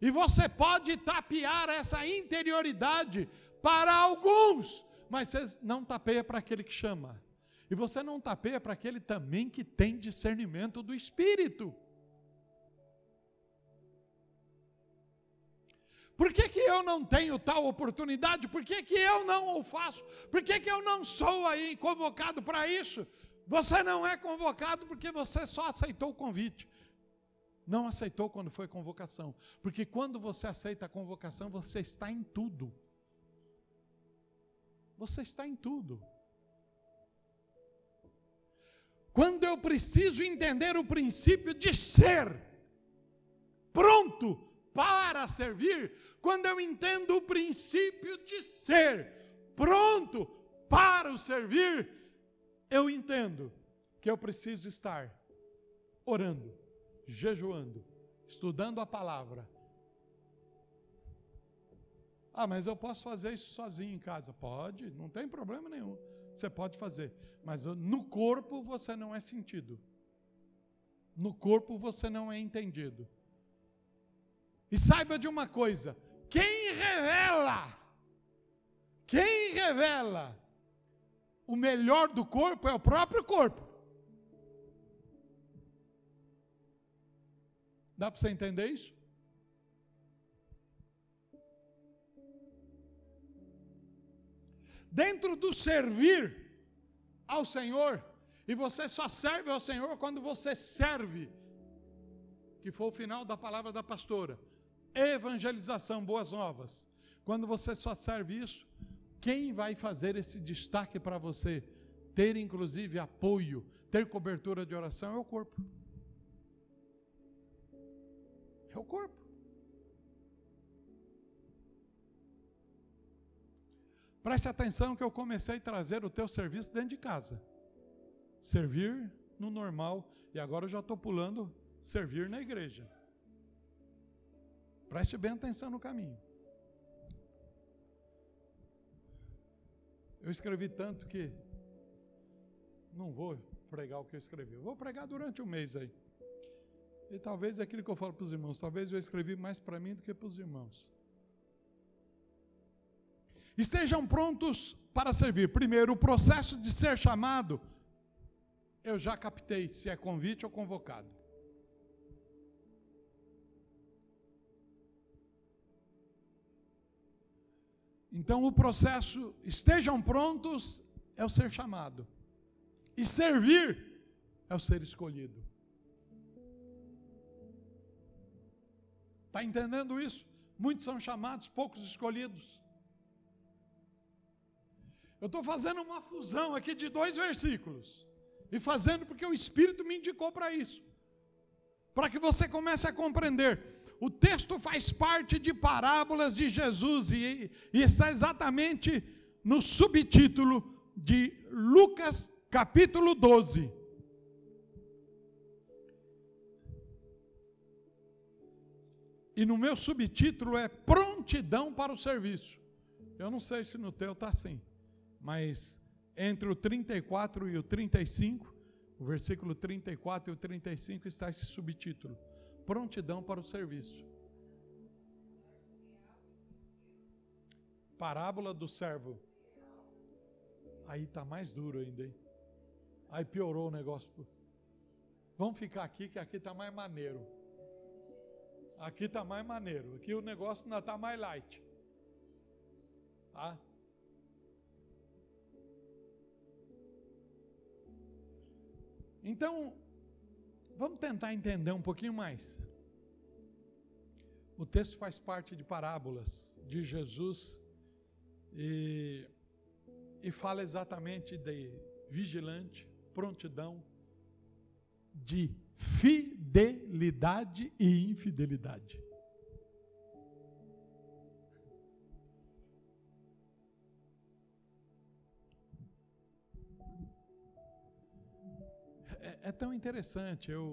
E você pode tapear essa interioridade para alguns, mas você não tapeia para aquele que chama. E você não tapeia para aquele também que tem discernimento do Espírito. Por que, que eu não tenho tal oportunidade? Por que, que eu não o faço? Por que, que eu não sou aí convocado para isso? Você não é convocado porque você só aceitou o convite. Não aceitou quando foi convocação. Porque quando você aceita a convocação, você está em tudo. Você está em tudo. Quando eu preciso entender o princípio de ser pronto para servir, quando eu entendo o princípio de ser pronto para o servir, eu entendo que eu preciso estar orando, jejuando, estudando a palavra. Ah, mas eu posso fazer isso sozinho em casa? Pode, não tem problema nenhum. Você pode fazer, mas no corpo você não é sentido. No corpo você não é entendido. E saiba de uma coisa: quem revela, quem revela o melhor do corpo é o próprio corpo. Dá para você entender isso? Dentro do servir ao Senhor, e você só serve ao Senhor quando você serve, que foi o final da palavra da pastora. Evangelização, boas novas. Quando você só serve isso, quem vai fazer esse destaque para você ter inclusive apoio, ter cobertura de oração é o corpo. É o corpo. Preste atenção que eu comecei a trazer o teu serviço dentro de casa. Servir no normal. E agora eu já estou pulando servir na igreja. Preste bem atenção no caminho. Eu escrevi tanto que não vou pregar o que eu escrevi. Eu vou pregar durante um mês aí. E talvez aquilo que eu falo para os irmãos, talvez eu escrevi mais para mim do que para os irmãos. Estejam prontos para servir. Primeiro, o processo de ser chamado, eu já captei se é convite ou convocado. Então, o processo, estejam prontos, é o ser chamado. E servir é o ser escolhido. Está entendendo isso? Muitos são chamados, poucos escolhidos. Eu estou fazendo uma fusão aqui de dois versículos. E fazendo porque o Espírito me indicou para isso. Para que você comece a compreender o texto faz parte de parábolas de Jesus e, e está exatamente no subtítulo de Lucas capítulo 12. E no meu subtítulo é prontidão para o serviço. Eu não sei se no teu está assim, mas entre o 34 e o 35, o versículo 34 e o 35 está esse subtítulo prontidão para o serviço. Parábola do servo. Aí está mais duro ainda, hein? Aí piorou o negócio. Vamos ficar aqui, que aqui está mais maneiro. Aqui está mais maneiro. Aqui o negócio ainda está mais light. Tá? Então, Vamos tentar entender um pouquinho mais. O texto faz parte de parábolas de Jesus e, e fala exatamente de vigilante, prontidão, de fidelidade e infidelidade. É tão interessante. Eu,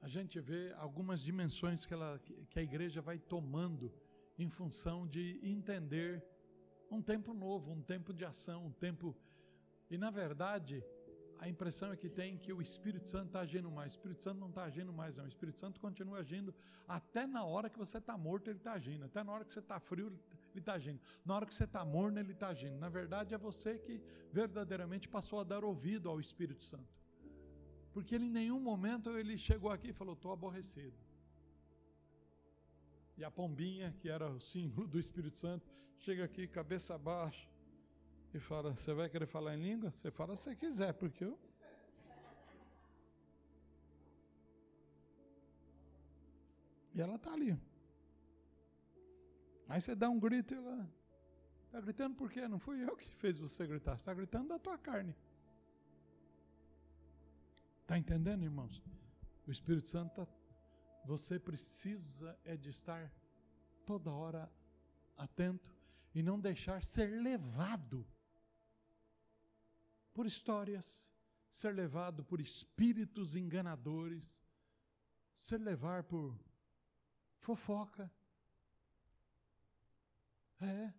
a gente vê algumas dimensões que, ela, que a igreja vai tomando em função de entender um tempo novo, um tempo de ação, um tempo. E na verdade, a impressão é que tem que o Espírito Santo está agindo mais. O Espírito Santo não está agindo mais, não. O Espírito Santo continua agindo. Até na hora que você está morto, ele está agindo. Até na hora que você está frio, ele está agindo. Na hora que você está morno, ele está agindo. Na verdade, é você que verdadeiramente passou a dar ouvido ao Espírito Santo. Porque ele em nenhum momento ele chegou aqui e falou: estou aborrecido. E a pombinha, que era o símbolo do Espírito Santo, chega aqui, cabeça baixa, e fala: Você vai querer falar em língua? Você fala se quiser, porque eu. E ela está ali. Aí você dá um grito e ela. Está gritando por quê? Não fui eu que fez você gritar. Você está gritando da tua carne. Está entendendo, irmãos? O Espírito Santo, tá, você precisa é de estar toda hora atento e não deixar ser levado por histórias, ser levado por espíritos enganadores, ser levado por fofoca. É.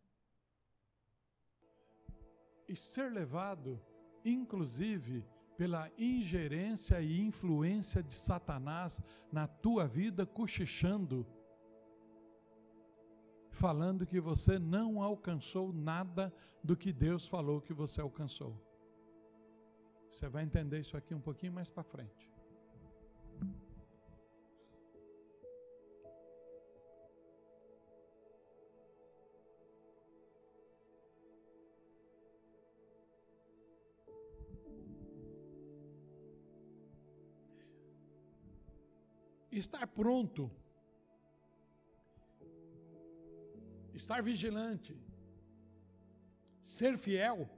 E ser levado, inclusive, pela ingerência e influência de Satanás na tua vida, cochichando, falando que você não alcançou nada do que Deus falou que você alcançou. Você vai entender isso aqui um pouquinho mais para frente. Estar pronto, estar vigilante, ser fiel,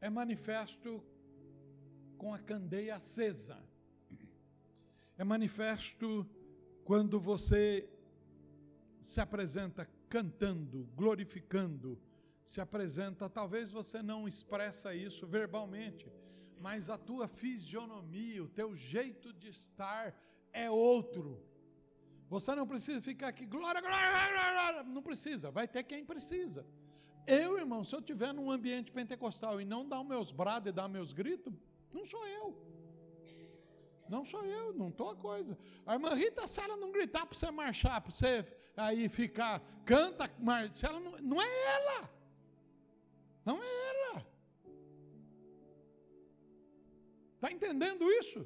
é manifesto com a candeia acesa. É manifesto quando você se apresenta cantando, glorificando, se apresenta, talvez você não expressa isso verbalmente, mas a tua fisionomia, o teu jeito de estar é outro. Você não precisa ficar aqui, glória, glória, glória, não precisa, vai ter quem precisa. Eu, irmão, se eu estiver num ambiente pentecostal e não dar os meus brados e dar meus gritos, não sou eu. Não sou eu, não estou a coisa. A irmã Rita, se ela não gritar para você marchar, para você aí ficar, canta, se ela não, não é ela. Não é ela. Está entendendo isso?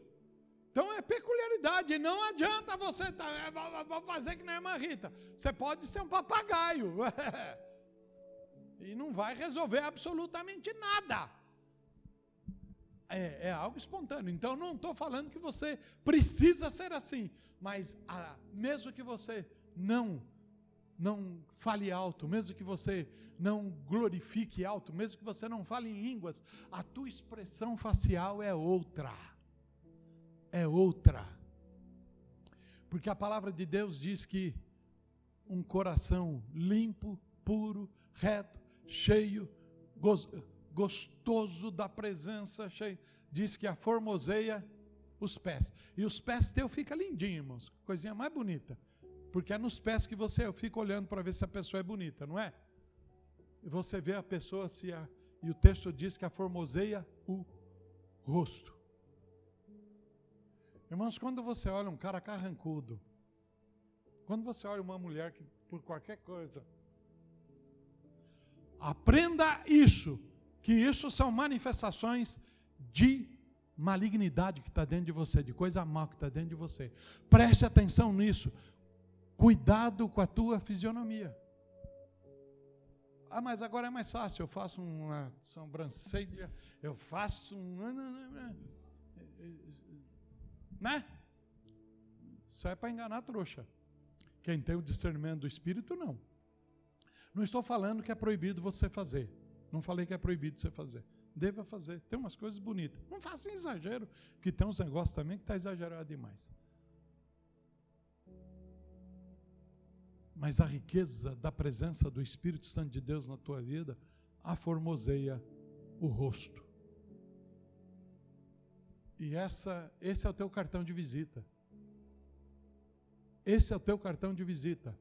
Então é peculiaridade, não adianta você tá, é, vou fazer que nem a irmã Rita. Você pode ser um papagaio. e não vai resolver absolutamente nada. É, é algo espontâneo. Então não estou falando que você precisa ser assim, mas ah, mesmo que você não não fale alto, mesmo que você não glorifique alto, mesmo que você não fale em línguas, a tua expressão facial é outra. É outra. Porque a palavra de Deus diz que um coração limpo, puro, reto, cheio, gostoso da presença, cheio, diz que a formoseia os pés. E os pés teus fica lindinho, irmãos, coisinha mais bonita. Porque é nos pés que você fica olhando para ver se a pessoa é bonita, não é? E você vê a pessoa se a, e o texto diz que a formoseia o rosto. Irmãos, quando você olha um cara carrancudo, quando você olha uma mulher que por qualquer coisa, aprenda isso, que isso são manifestações de malignidade que está dentro de você, de coisa mal que está dentro de você. Preste atenção nisso. Cuidado com a tua fisionomia. Ah, mas agora é mais fácil. Eu faço uma sobrancelha, eu faço um. Né? Isso é para enganar a trouxa. Quem tem o discernimento do espírito, não. Não estou falando que é proibido você fazer. Não falei que é proibido você fazer. Deva fazer. Tem umas coisas bonitas. Não faça exagero, que tem uns negócios também que está exagerado demais. Mas a riqueza da presença do Espírito Santo de Deus na tua vida aformoseia o rosto. E essa, esse é o teu cartão de visita. Esse é o teu cartão de visita.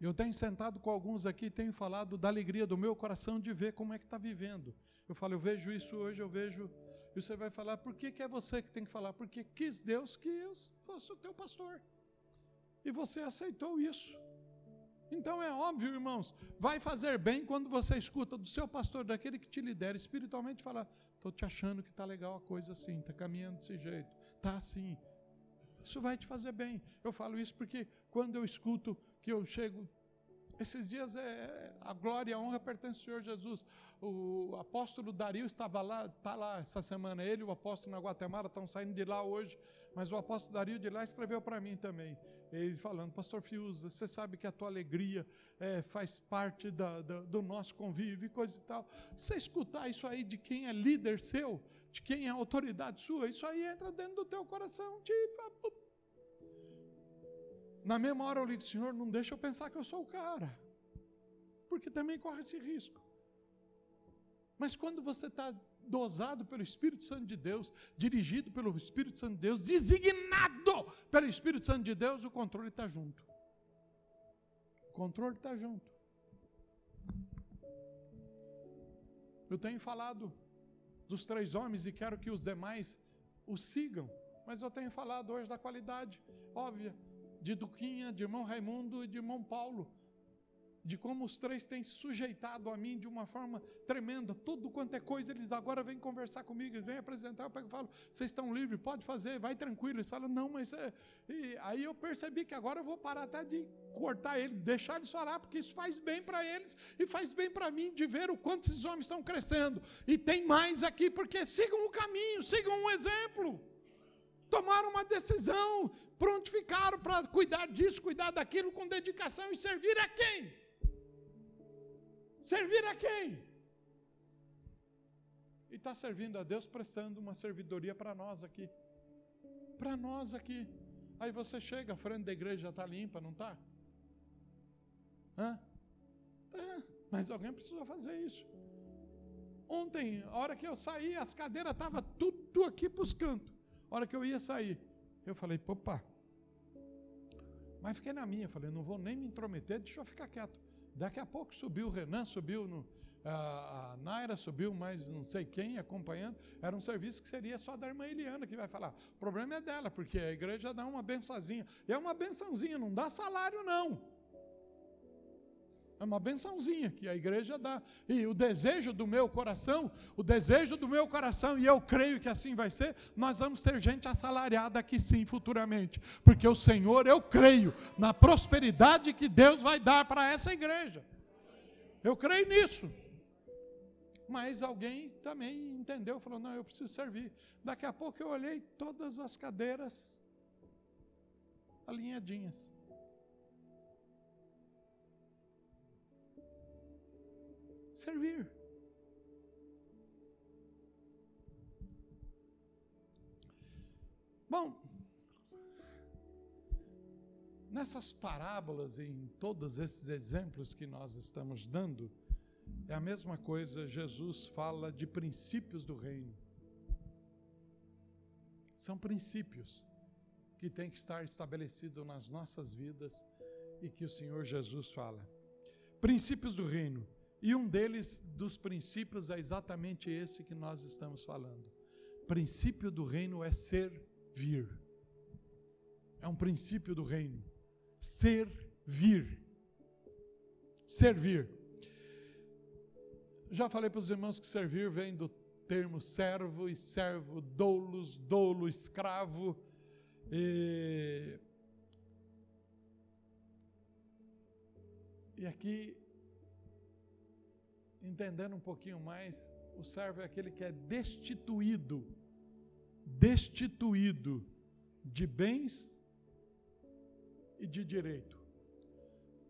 Eu tenho sentado com alguns aqui e tenho falado da alegria do meu coração de ver como é que está vivendo. Eu falo, eu vejo isso hoje, eu vejo. E você vai falar, por que, que é você que tem que falar? Porque quis Deus que eu fosse o teu pastor e você aceitou isso. Então é óbvio, irmãos, vai fazer bem quando você escuta do seu pastor, daquele que te lidera espiritualmente, falar: estou te achando que está legal a coisa assim, está caminhando desse jeito, está assim. Isso vai te fazer bem. Eu falo isso porque quando eu escuto que eu chego Esses dias é, a glória e a honra pertencem ao Senhor Jesus. O apóstolo Dario estava lá, está lá essa semana. Ele o apóstolo na Guatemala estão saindo de lá hoje. Mas o apóstolo Dario de lá escreveu para mim também. Ele falando, Pastor Fiuza, você sabe que a tua alegria é, faz parte da, da, do nosso convívio e coisa e tal. Você escutar isso aí de quem é líder seu, de quem é autoridade sua, isso aí entra dentro do teu coração. Tipo, na mesma hora eu digo, Senhor, não deixa eu pensar que eu sou o cara. Porque também corre esse risco. Mas quando você está dosado pelo Espírito Santo de Deus, dirigido pelo Espírito Santo de Deus, designado pelo Espírito Santo de Deus, o controle está junto. O controle está junto. Eu tenho falado dos três homens e quero que os demais os sigam, mas eu tenho falado hoje da qualidade óbvia de Duquinha, de irmão Raimundo e de irmão Paulo de como os três têm se sujeitado a mim de uma forma tremenda. Tudo quanto é coisa, eles agora vêm conversar comigo, eles vêm apresentar. Eu pego e falo: vocês estão livres, pode fazer, vai tranquilo. Eles falam: não, mas. É... Aí eu percebi que agora eu vou parar até de cortar eles, deixar eles orar, porque isso faz bem para eles e faz bem para mim de ver o quanto esses homens estão crescendo. E tem mais aqui, porque sigam o caminho, sigam um exemplo tomaram uma decisão, prontificaram para cuidar disso, cuidar daquilo com dedicação e servir a quem? Servir a quem? E está servindo a Deus, prestando uma servidoria para nós aqui. Para nós aqui. Aí você chega, a frente da igreja está limpa, não está? Hã? Tá, mas alguém precisou fazer isso. Ontem, a hora que eu saí, as cadeiras estavam tudo aqui para os cantos. A hora que eu ia sair, eu falei, opa. Mas fiquei na minha, falei, não vou nem me intrometer, deixa eu ficar quieto. Daqui a pouco subiu o Renan, subiu no, a, Naira, subiu mais não sei quem acompanhando. Era um serviço que seria só da irmã Eliana que vai falar. O problema é dela, porque a igreja dá uma bençãozinha. E é uma bençãozinha, não dá salário não. É uma bençãozinha que a igreja dá. E o desejo do meu coração, o desejo do meu coração, e eu creio que assim vai ser, nós vamos ter gente assalariada aqui sim futuramente. Porque o Senhor, eu creio na prosperidade que Deus vai dar para essa igreja. Eu creio nisso. Mas alguém também entendeu, falou: não, eu preciso servir. Daqui a pouco eu olhei todas as cadeiras alinhadinhas. Servir. Bom, nessas parábolas, em todos esses exemplos que nós estamos dando, é a mesma coisa, Jesus fala de princípios do reino. São princípios que têm que estar estabelecidos nas nossas vidas e que o Senhor Jesus fala. Princípios do reino. E um deles, dos princípios, é exatamente esse que nós estamos falando. princípio do reino é servir. É um princípio do reino. Servir. Servir. Já falei para os irmãos que servir vem do termo servo e servo, doulos, dolo, escravo. E, e aqui entendendo um pouquinho mais, o servo é aquele que é destituído, destituído de bens e de direito.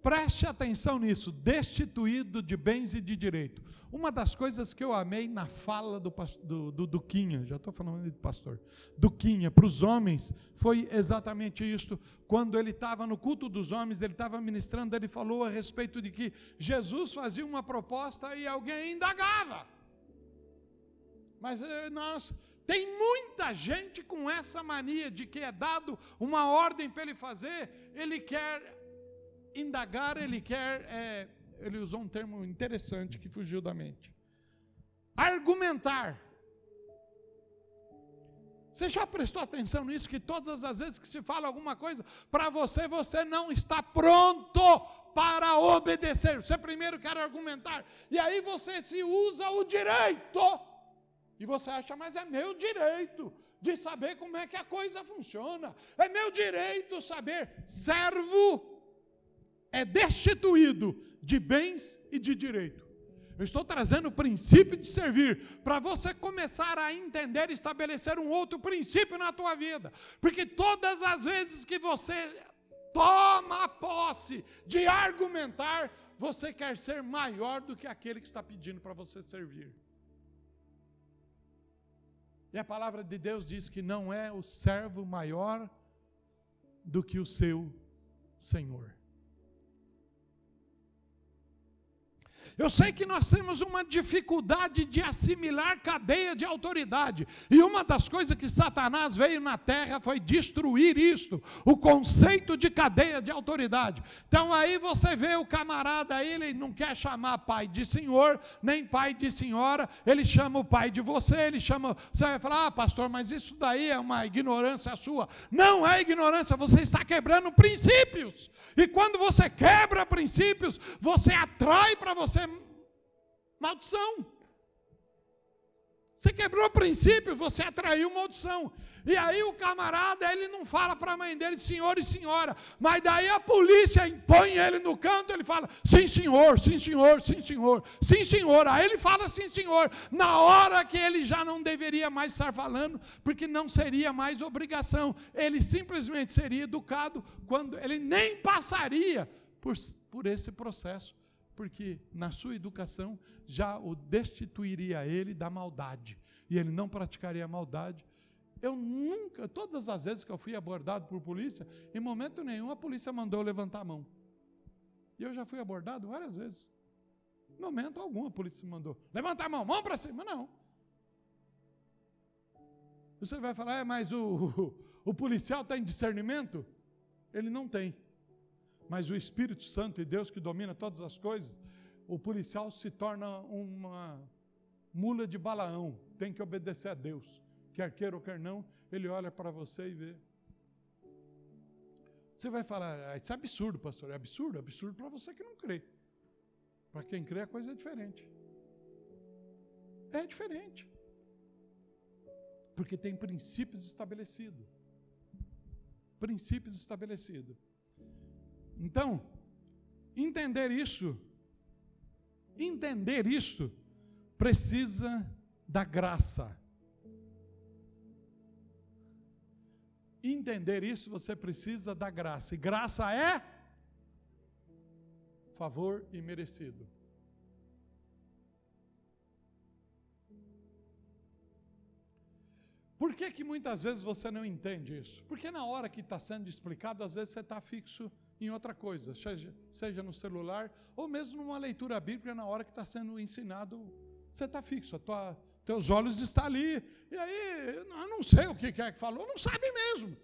Preste atenção nisso, destituído de bens e de direito. Uma das coisas que eu amei na fala do, do, do Duquinha, já estou falando de pastor, Duquinha, para os homens, foi exatamente isto. Quando ele estava no culto dos homens, ele estava ministrando, ele falou a respeito de que Jesus fazia uma proposta e alguém indagava. Mas eh, nós, tem muita gente com essa mania de que é dado uma ordem para ele fazer, ele quer indagar, ele quer, é, ele usou um termo interessante que fugiu da mente. Argumentar. Você já prestou atenção nisso? Que todas as vezes que se fala alguma coisa para você, você não está pronto para obedecer. Você primeiro quer argumentar, e aí você se usa o direito. E você acha, mas é meu direito de saber como é que a coisa funciona. É meu direito saber. Servo é destituído de bens e de direito. Eu estou trazendo o princípio de servir para você começar a entender e estabelecer um outro princípio na tua vida. Porque todas as vezes que você toma posse de argumentar, você quer ser maior do que aquele que está pedindo para você servir. E a palavra de Deus diz que não é o servo maior do que o seu Senhor. Eu sei que nós temos uma dificuldade de assimilar cadeia de autoridade. E uma das coisas que Satanás veio na terra foi destruir isto, o conceito de cadeia de autoridade. Então aí você vê o camarada ele não quer chamar pai de senhor, nem pai de senhora, ele chama o pai de você, ele chama. Você vai falar, ah, pastor, mas isso daí é uma ignorância sua. Não é ignorância, você está quebrando princípios. E quando você quebra princípios, você atrai para você maldição. Você quebrou o princípio, você atraiu maldição. E aí o camarada, ele não fala para a mãe dele, senhor e senhora, mas daí a polícia impõe ele no canto, ele fala, sim senhor, sim senhor, sim senhor, sim senhor. Aí ele fala sim senhor, na hora que ele já não deveria mais estar falando, porque não seria mais obrigação, ele simplesmente seria educado quando ele nem passaria por, por esse processo porque na sua educação já o destituiria ele da maldade, e ele não praticaria maldade. Eu nunca, todas as vezes que eu fui abordado por polícia, em momento nenhum a polícia mandou eu levantar a mão. E eu já fui abordado várias vezes. Em momento algum a polícia mandou, levanta a mão, mão para cima, não. Você vai falar, é, mas o, o, o policial tem discernimento? Ele não tem mas o Espírito Santo e Deus que domina todas as coisas, o policial se torna uma mula de Balaão, tem que obedecer a Deus, quer queira ou quer não, ele olha para você e vê. Você vai falar, ah, isso é absurdo, pastor. É absurdo? É absurdo para você que não crê. Para quem crê, a coisa é diferente. É diferente. Porque tem princípios estabelecidos. Princípios estabelecidos. Então, entender isso, entender isso, precisa da graça. Entender isso, você precisa da graça. E graça é favor imerecido. Por que, que muitas vezes você não entende isso? Porque na hora que está sendo explicado, às vezes você está fixo em outra coisa, seja, seja no celular ou mesmo numa leitura bíblica na hora que está sendo ensinado, você está fixo, tua, teus olhos estão ali. E aí, eu não sei o que é que falou, não sabe mesmo.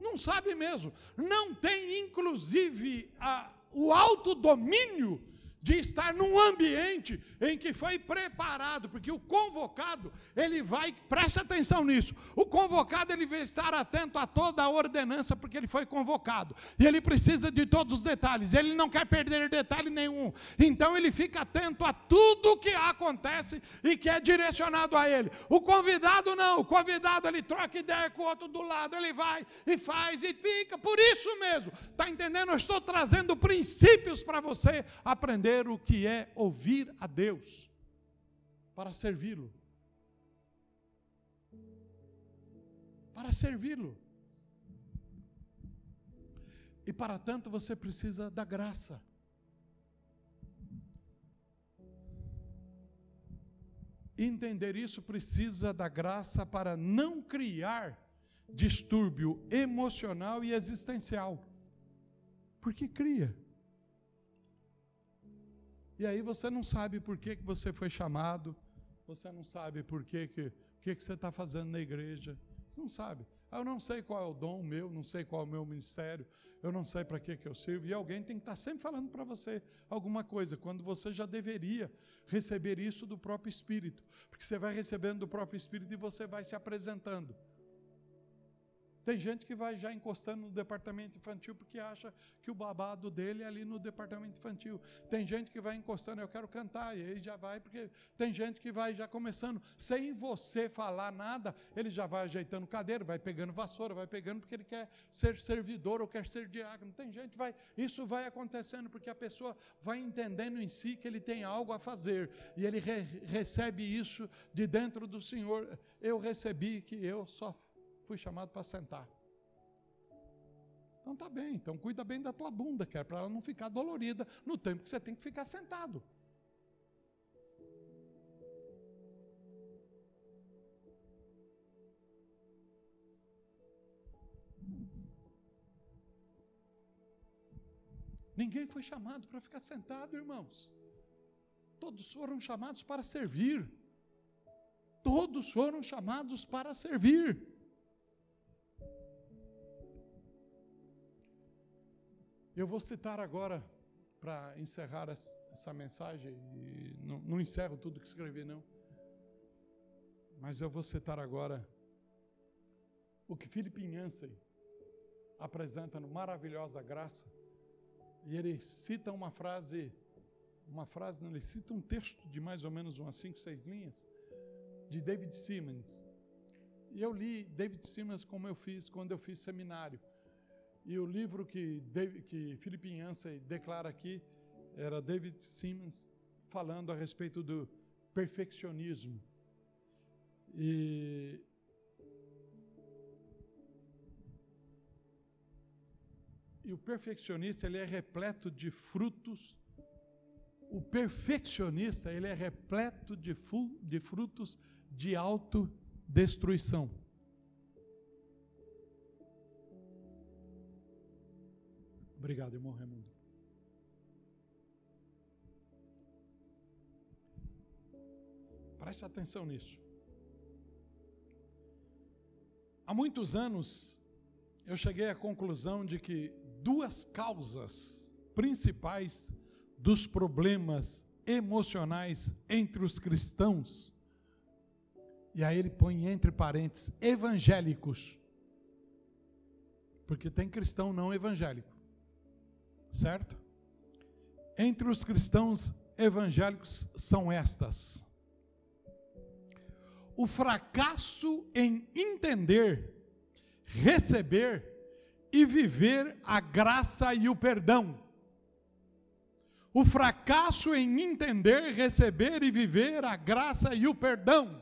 Não sabe mesmo. Não tem, inclusive, a, o autodomínio de estar num ambiente em que foi preparado, porque o convocado, ele vai, preste atenção nisso, o convocado ele vai estar atento a toda a ordenança, porque ele foi convocado, e ele precisa de todos os detalhes, ele não quer perder detalhe nenhum, então ele fica atento a tudo que acontece e que é direcionado a ele. O convidado não, o convidado ele troca ideia com o outro do lado, ele vai e faz e fica, por isso mesmo, está entendendo? Eu estou trazendo princípios para você aprender aprender o que é ouvir a Deus para servi-lo. Para servi-lo. E para tanto você precisa da graça. Entender isso precisa da graça para não criar distúrbio emocional e existencial. Porque cria. E aí você não sabe por que, que você foi chamado, você não sabe por que, que, que, que você está fazendo na igreja. Você não sabe. Ah, eu não sei qual é o dom meu, não sei qual é o meu ministério, eu não sei para que, que eu sirvo. E alguém tem que estar tá sempre falando para você alguma coisa, quando você já deveria receber isso do próprio Espírito. Porque você vai recebendo do próprio Espírito e você vai se apresentando. Tem gente que vai já encostando no departamento infantil porque acha que o babado dele é ali no departamento infantil. Tem gente que vai encostando, eu quero cantar, e aí já vai, porque tem gente que vai já começando, sem você falar nada, ele já vai ajeitando cadeira, vai pegando vassoura, vai pegando porque ele quer ser servidor ou quer ser diácono. Tem gente vai, isso vai acontecendo porque a pessoa vai entendendo em si que ele tem algo a fazer e ele re, recebe isso de dentro do Senhor. Eu recebi que eu só fui chamado para sentar. Então tá bem, então cuida bem da tua bunda, que é para ela não ficar dolorida no tempo que você tem que ficar sentado. Ninguém foi chamado para ficar sentado, irmãos. Todos foram chamados para servir. Todos foram chamados para servir. Eu vou citar agora, para encerrar essa mensagem, não, não encerro tudo que escrevi, não. Mas eu vou citar agora o que Philip Yancey apresenta no Maravilhosa Graça. E ele cita uma frase, uma frase, não, ele cita um texto de mais ou menos umas cinco, seis linhas, de David Simmons. E eu li David Simmons como eu fiz quando eu fiz seminário. E o livro que, que Philip Yancey declara aqui era David Simmons falando a respeito do perfeccionismo. E E o perfeccionista, ele é repleto de frutos. O perfeccionista, ele é repleto de, de frutos de autodestruição. Obrigado, irmão Raimundo. Preste atenção nisso. Há muitos anos eu cheguei à conclusão de que duas causas principais dos problemas emocionais entre os cristãos, e aí ele põe entre parênteses, evangélicos, porque tem cristão não evangélico certo? Entre os cristãos evangélicos são estas: o fracasso em entender, receber e viver a graça e o perdão. O fracasso em entender, receber e viver a graça e o perdão.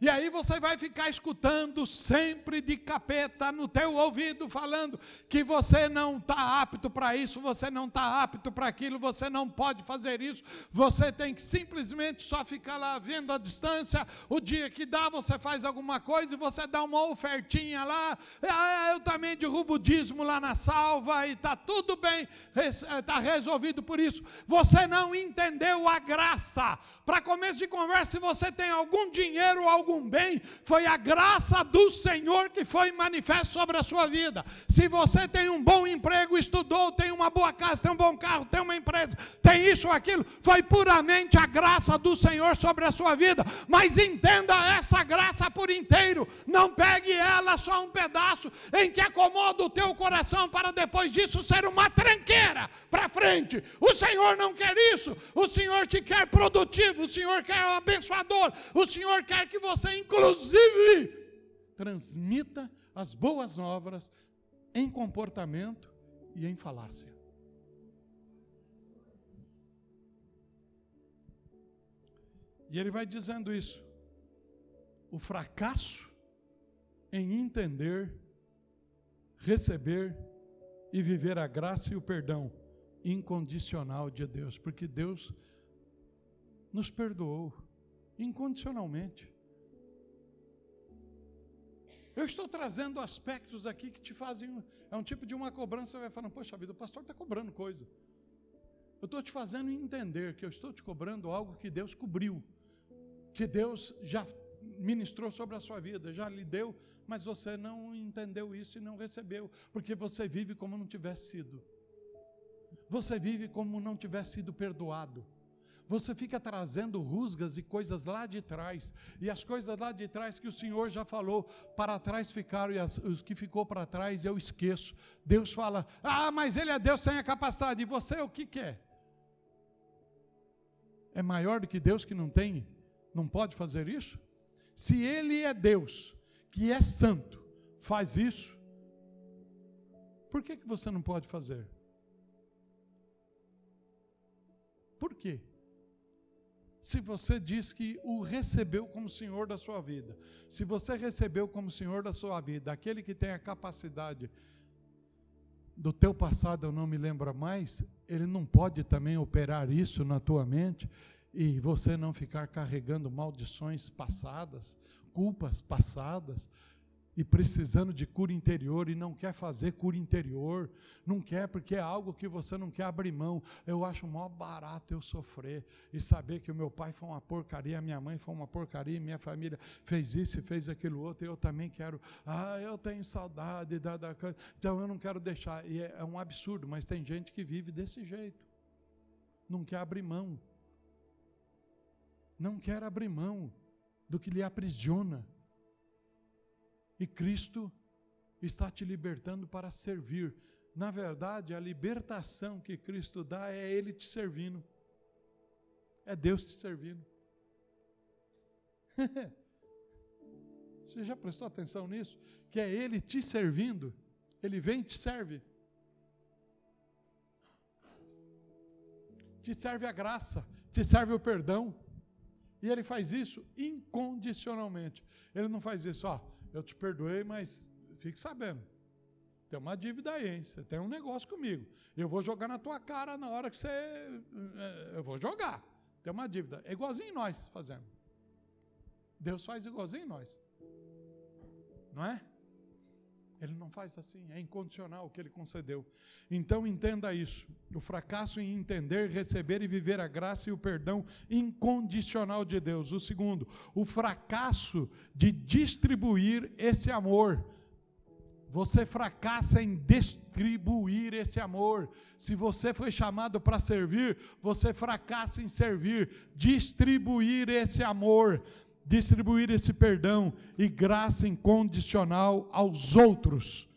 E aí você vai ficar escutando sempre de capeta no teu ouvido falando que você não está apto para isso, você não está apto para aquilo, você não pode fazer isso, você tem que simplesmente só ficar lá vendo a distância. O dia que dá, você faz alguma coisa e você dá uma ofertinha lá. Ah, eu também derrubo o dízimo lá na salva e está tudo bem, está resolvido por isso. Você não entendeu a graça. Para começo de conversa, se você tem algum dinheiro, algum algum bem, foi a graça do Senhor que foi manifesta sobre a sua vida. Se você tem um bom emprego, estudou, tem uma boa casa, tem um bom carro, tem uma empresa, tem isso ou aquilo, foi puramente a graça do Senhor sobre a sua vida. Mas entenda essa graça por inteiro, não pegue ela só um pedaço em que acomoda o teu coração para depois disso ser uma tranqueira para frente. O Senhor não quer isso, o Senhor te quer produtivo, o Senhor quer abençoador, o Senhor quer que você você, inclusive, transmita as boas novas em comportamento e em falácia. E ele vai dizendo isso. O fracasso em entender, receber e viver a graça e o perdão incondicional de Deus, porque Deus nos perdoou incondicionalmente. Eu estou trazendo aspectos aqui que te fazem. É um tipo de uma cobrança. Você vai falando, poxa vida, o pastor está cobrando coisa. Eu estou te fazendo entender que eu estou te cobrando algo que Deus cobriu, que Deus já ministrou sobre a sua vida, já lhe deu, mas você não entendeu isso e não recebeu, porque você vive como não tivesse sido. Você vive como não tivesse sido perdoado. Você fica trazendo rusgas e coisas lá de trás, e as coisas lá de trás que o Senhor já falou, para trás ficaram, e as, os que ficou para trás eu esqueço. Deus fala: Ah, mas Ele é Deus sem a capacidade, e você o que quer? É maior do que Deus que não tem, não pode fazer isso? Se Ele é Deus, que é santo, faz isso, por que, que você não pode fazer? Por quê? Se você diz que o recebeu como Senhor da sua vida, se você recebeu como Senhor da sua vida, aquele que tem a capacidade do teu passado eu não me lembro mais, ele não pode também operar isso na tua mente e você não ficar carregando maldições passadas, culpas passadas, e precisando de cura interior e não quer fazer cura interior, não quer porque é algo que você não quer abrir mão. Eu acho mó barato eu sofrer e saber que o meu pai foi uma porcaria, a minha mãe foi uma porcaria, minha família fez isso e fez aquilo outro, e eu também quero. Ah, eu tenho saudade da, da então eu não quero deixar. E é, é um absurdo, mas tem gente que vive desse jeito, não quer abrir mão, não quer abrir mão do que lhe aprisiona. E Cristo está te libertando para servir. Na verdade, a libertação que Cristo dá é Ele te servindo. É Deus te servindo. Você já prestou atenção nisso? Que é Ele te servindo. Ele vem e te serve. Te serve a graça, te serve o perdão. E Ele faz isso incondicionalmente. Ele não faz isso, ó eu te perdoei, mas fique sabendo. Tem uma dívida aí, hein? Você tem um negócio comigo. Eu vou jogar na tua cara na hora que você. Eh, eu vou jogar. Tem uma dívida. É igualzinho nós fazemos. Deus faz igualzinho nós. Não é? Ele não faz assim, é incondicional o que ele concedeu. Então entenda isso: o fracasso em entender, receber e viver a graça e o perdão incondicional de Deus. O segundo, o fracasso de distribuir esse amor. Você fracassa em distribuir esse amor. Se você foi chamado para servir, você fracassa em servir, distribuir esse amor distribuir esse perdão e graça incondicional aos outros.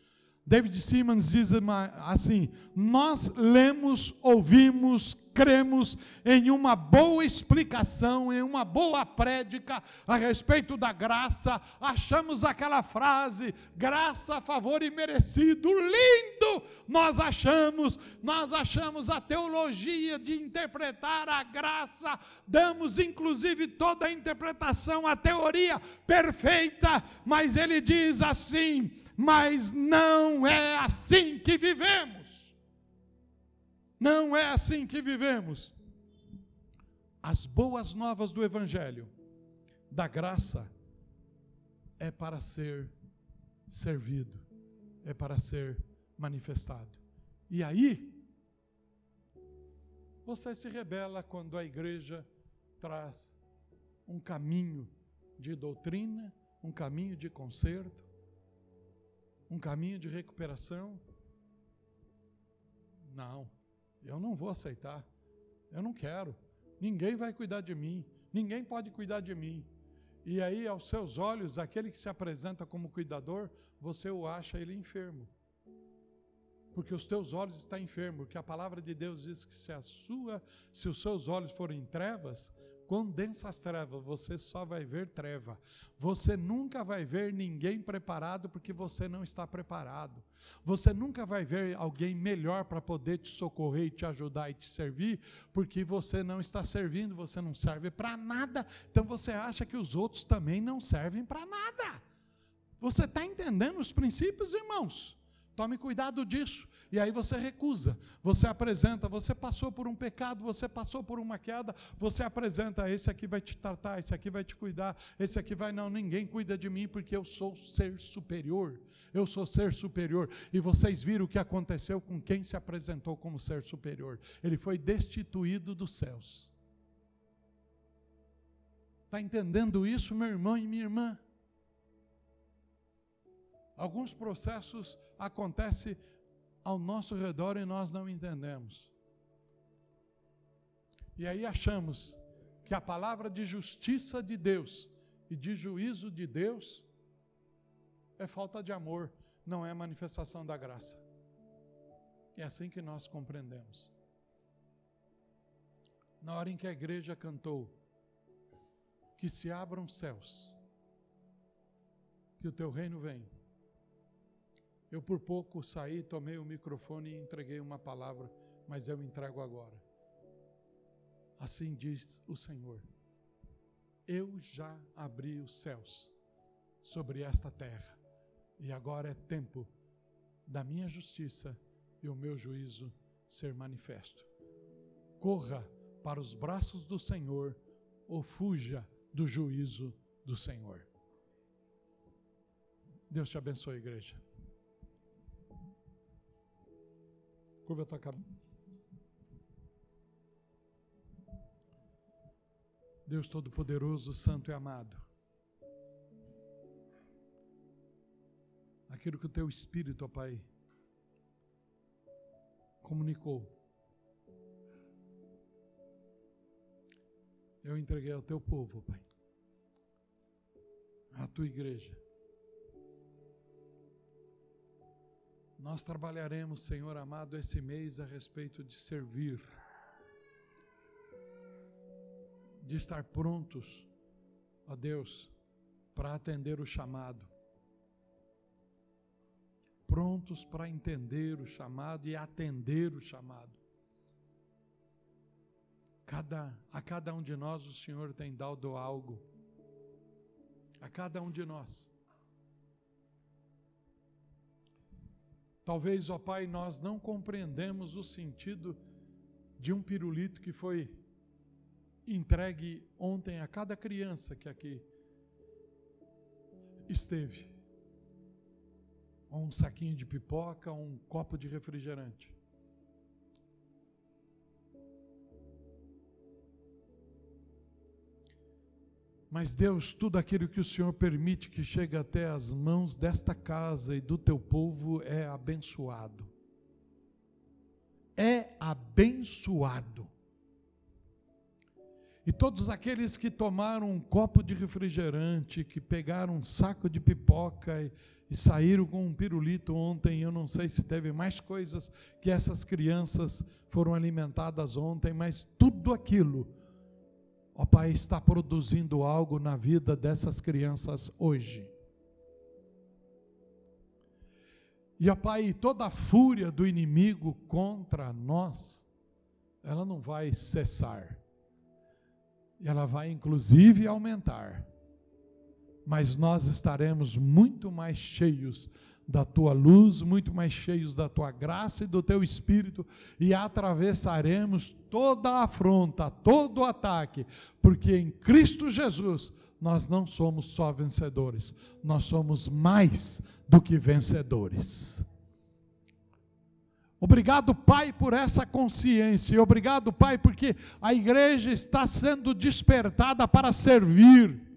David Simmons diz assim: Nós lemos, ouvimos, cremos em uma boa explicação, em uma boa prédica a respeito da graça, achamos aquela frase, graça, favor e merecido, lindo, nós achamos, nós achamos a teologia de interpretar a graça, damos inclusive toda a interpretação, a teoria perfeita, mas ele diz assim, mas não é assim que vivemos. Não é assim que vivemos. As boas novas do Evangelho, da graça, é para ser servido, é para ser manifestado. E aí, você se rebela quando a igreja traz um caminho de doutrina, um caminho de conserto, um caminho de recuperação. Não. Eu não vou aceitar. Eu não quero. Ninguém vai cuidar de mim. Ninguém pode cuidar de mim. E aí, aos seus olhos, aquele que se apresenta como cuidador, você o acha ele enfermo. Porque os teus olhos estão enfermos, porque a palavra de Deus diz que se a sua, se os seus olhos forem trevas, Quão densas trevas, você só vai ver treva. Você nunca vai ver ninguém preparado porque você não está preparado. Você nunca vai ver alguém melhor para poder te socorrer e te ajudar e te servir, porque você não está servindo, você não serve para nada. Então você acha que os outros também não servem para nada. Você está entendendo os princípios, irmãos? Tome cuidado disso. E aí você recusa, você apresenta, você passou por um pecado, você passou por uma queda, você apresenta, esse aqui vai te tratar, esse aqui vai te cuidar, esse aqui vai, não, ninguém cuida de mim porque eu sou ser superior. Eu sou ser superior. E vocês viram o que aconteceu com quem se apresentou como ser superior. Ele foi destituído dos céus. Está entendendo isso, meu irmão e minha irmã? Alguns processos acontecem ao nosso redor e nós não entendemos. E aí achamos que a palavra de justiça de Deus e de juízo de Deus é falta de amor, não é manifestação da graça. É assim que nós compreendemos. Na hora em que a igreja cantou, que se abram céus, que o teu reino vem. Eu por pouco saí, tomei o microfone e entreguei uma palavra, mas eu entrego agora. Assim diz o Senhor: Eu já abri os céus sobre esta terra, e agora é tempo da minha justiça e o meu juízo ser manifesto. Corra para os braços do Senhor ou fuja do juízo do Senhor. Deus te abençoe, igreja. Curva a tua cabeça. Deus Todo-Poderoso, Santo e Amado. Aquilo que o teu Espírito, ó Pai, comunicou. Eu entreguei ao teu povo, Pai, à tua igreja. Nós trabalharemos, Senhor amado, esse mês a respeito de servir, de estar prontos, ó Deus, para atender o chamado prontos para entender o chamado e atender o chamado. Cada, a cada um de nós o Senhor tem dado algo. A cada um de nós. Talvez, ó Pai, nós não compreendemos o sentido de um pirulito que foi entregue ontem a cada criança que aqui esteve ou um saquinho de pipoca, ou um copo de refrigerante. Mas Deus, tudo aquilo que o Senhor permite que chegue até as mãos desta casa e do teu povo é abençoado. É abençoado. E todos aqueles que tomaram um copo de refrigerante, que pegaram um saco de pipoca e, e saíram com um pirulito ontem. Eu não sei se teve mais coisas que essas crianças foram alimentadas ontem, mas tudo aquilo, ó Pai, está produzindo algo na vida dessas crianças hoje. E, ó Pai, toda a fúria do inimigo contra nós, ela não vai cessar. Ela vai inclusive aumentar mas nós estaremos muito mais cheios da tua luz, muito mais cheios da tua graça e do teu espírito, e atravessaremos toda a afronta, todo o ataque, porque em Cristo Jesus nós não somos só vencedores, nós somos mais do que vencedores. Obrigado, Pai, por essa consciência, e obrigado, Pai, porque a igreja está sendo despertada para servir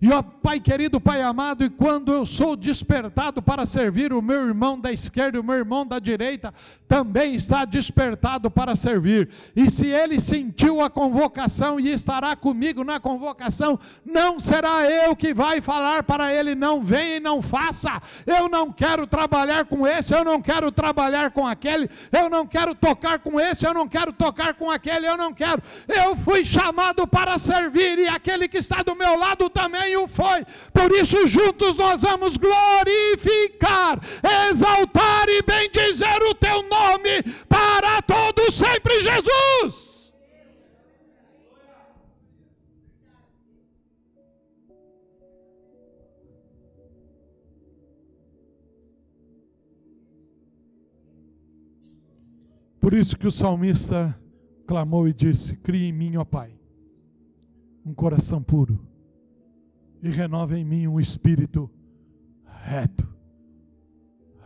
E ó Pai querido, Pai amado, e quando eu sou despertado para servir, o meu irmão da esquerda o meu irmão da direita também está despertado para servir. E se ele sentiu a convocação e estará comigo na convocação, não será eu que vai falar para ele: não venha e não faça. Eu não quero trabalhar com esse, eu não quero trabalhar com aquele, eu não quero tocar com esse, eu não quero tocar com aquele, eu não quero. Eu fui chamado para servir e aquele que está do meu lado também o foi. Por isso, juntos nós vamos glorificar, exaltar e bendizer o teu nome para todos sempre, Jesus. Por isso que o salmista clamou e disse: Crie em mim, ó Pai, um coração puro e renova em mim um espírito reto,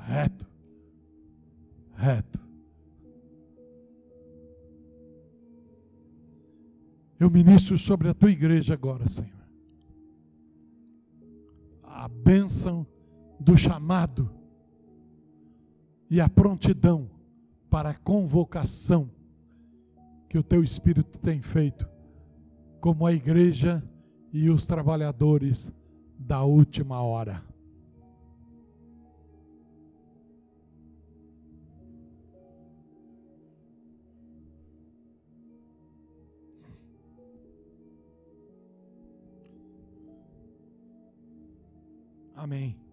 reto, reto. Eu ministro sobre a tua igreja agora, Senhor. A bênção do chamado e a prontidão para a convocação que o teu Espírito tem feito, como a igreja e os trabalhadores da última hora. Amém.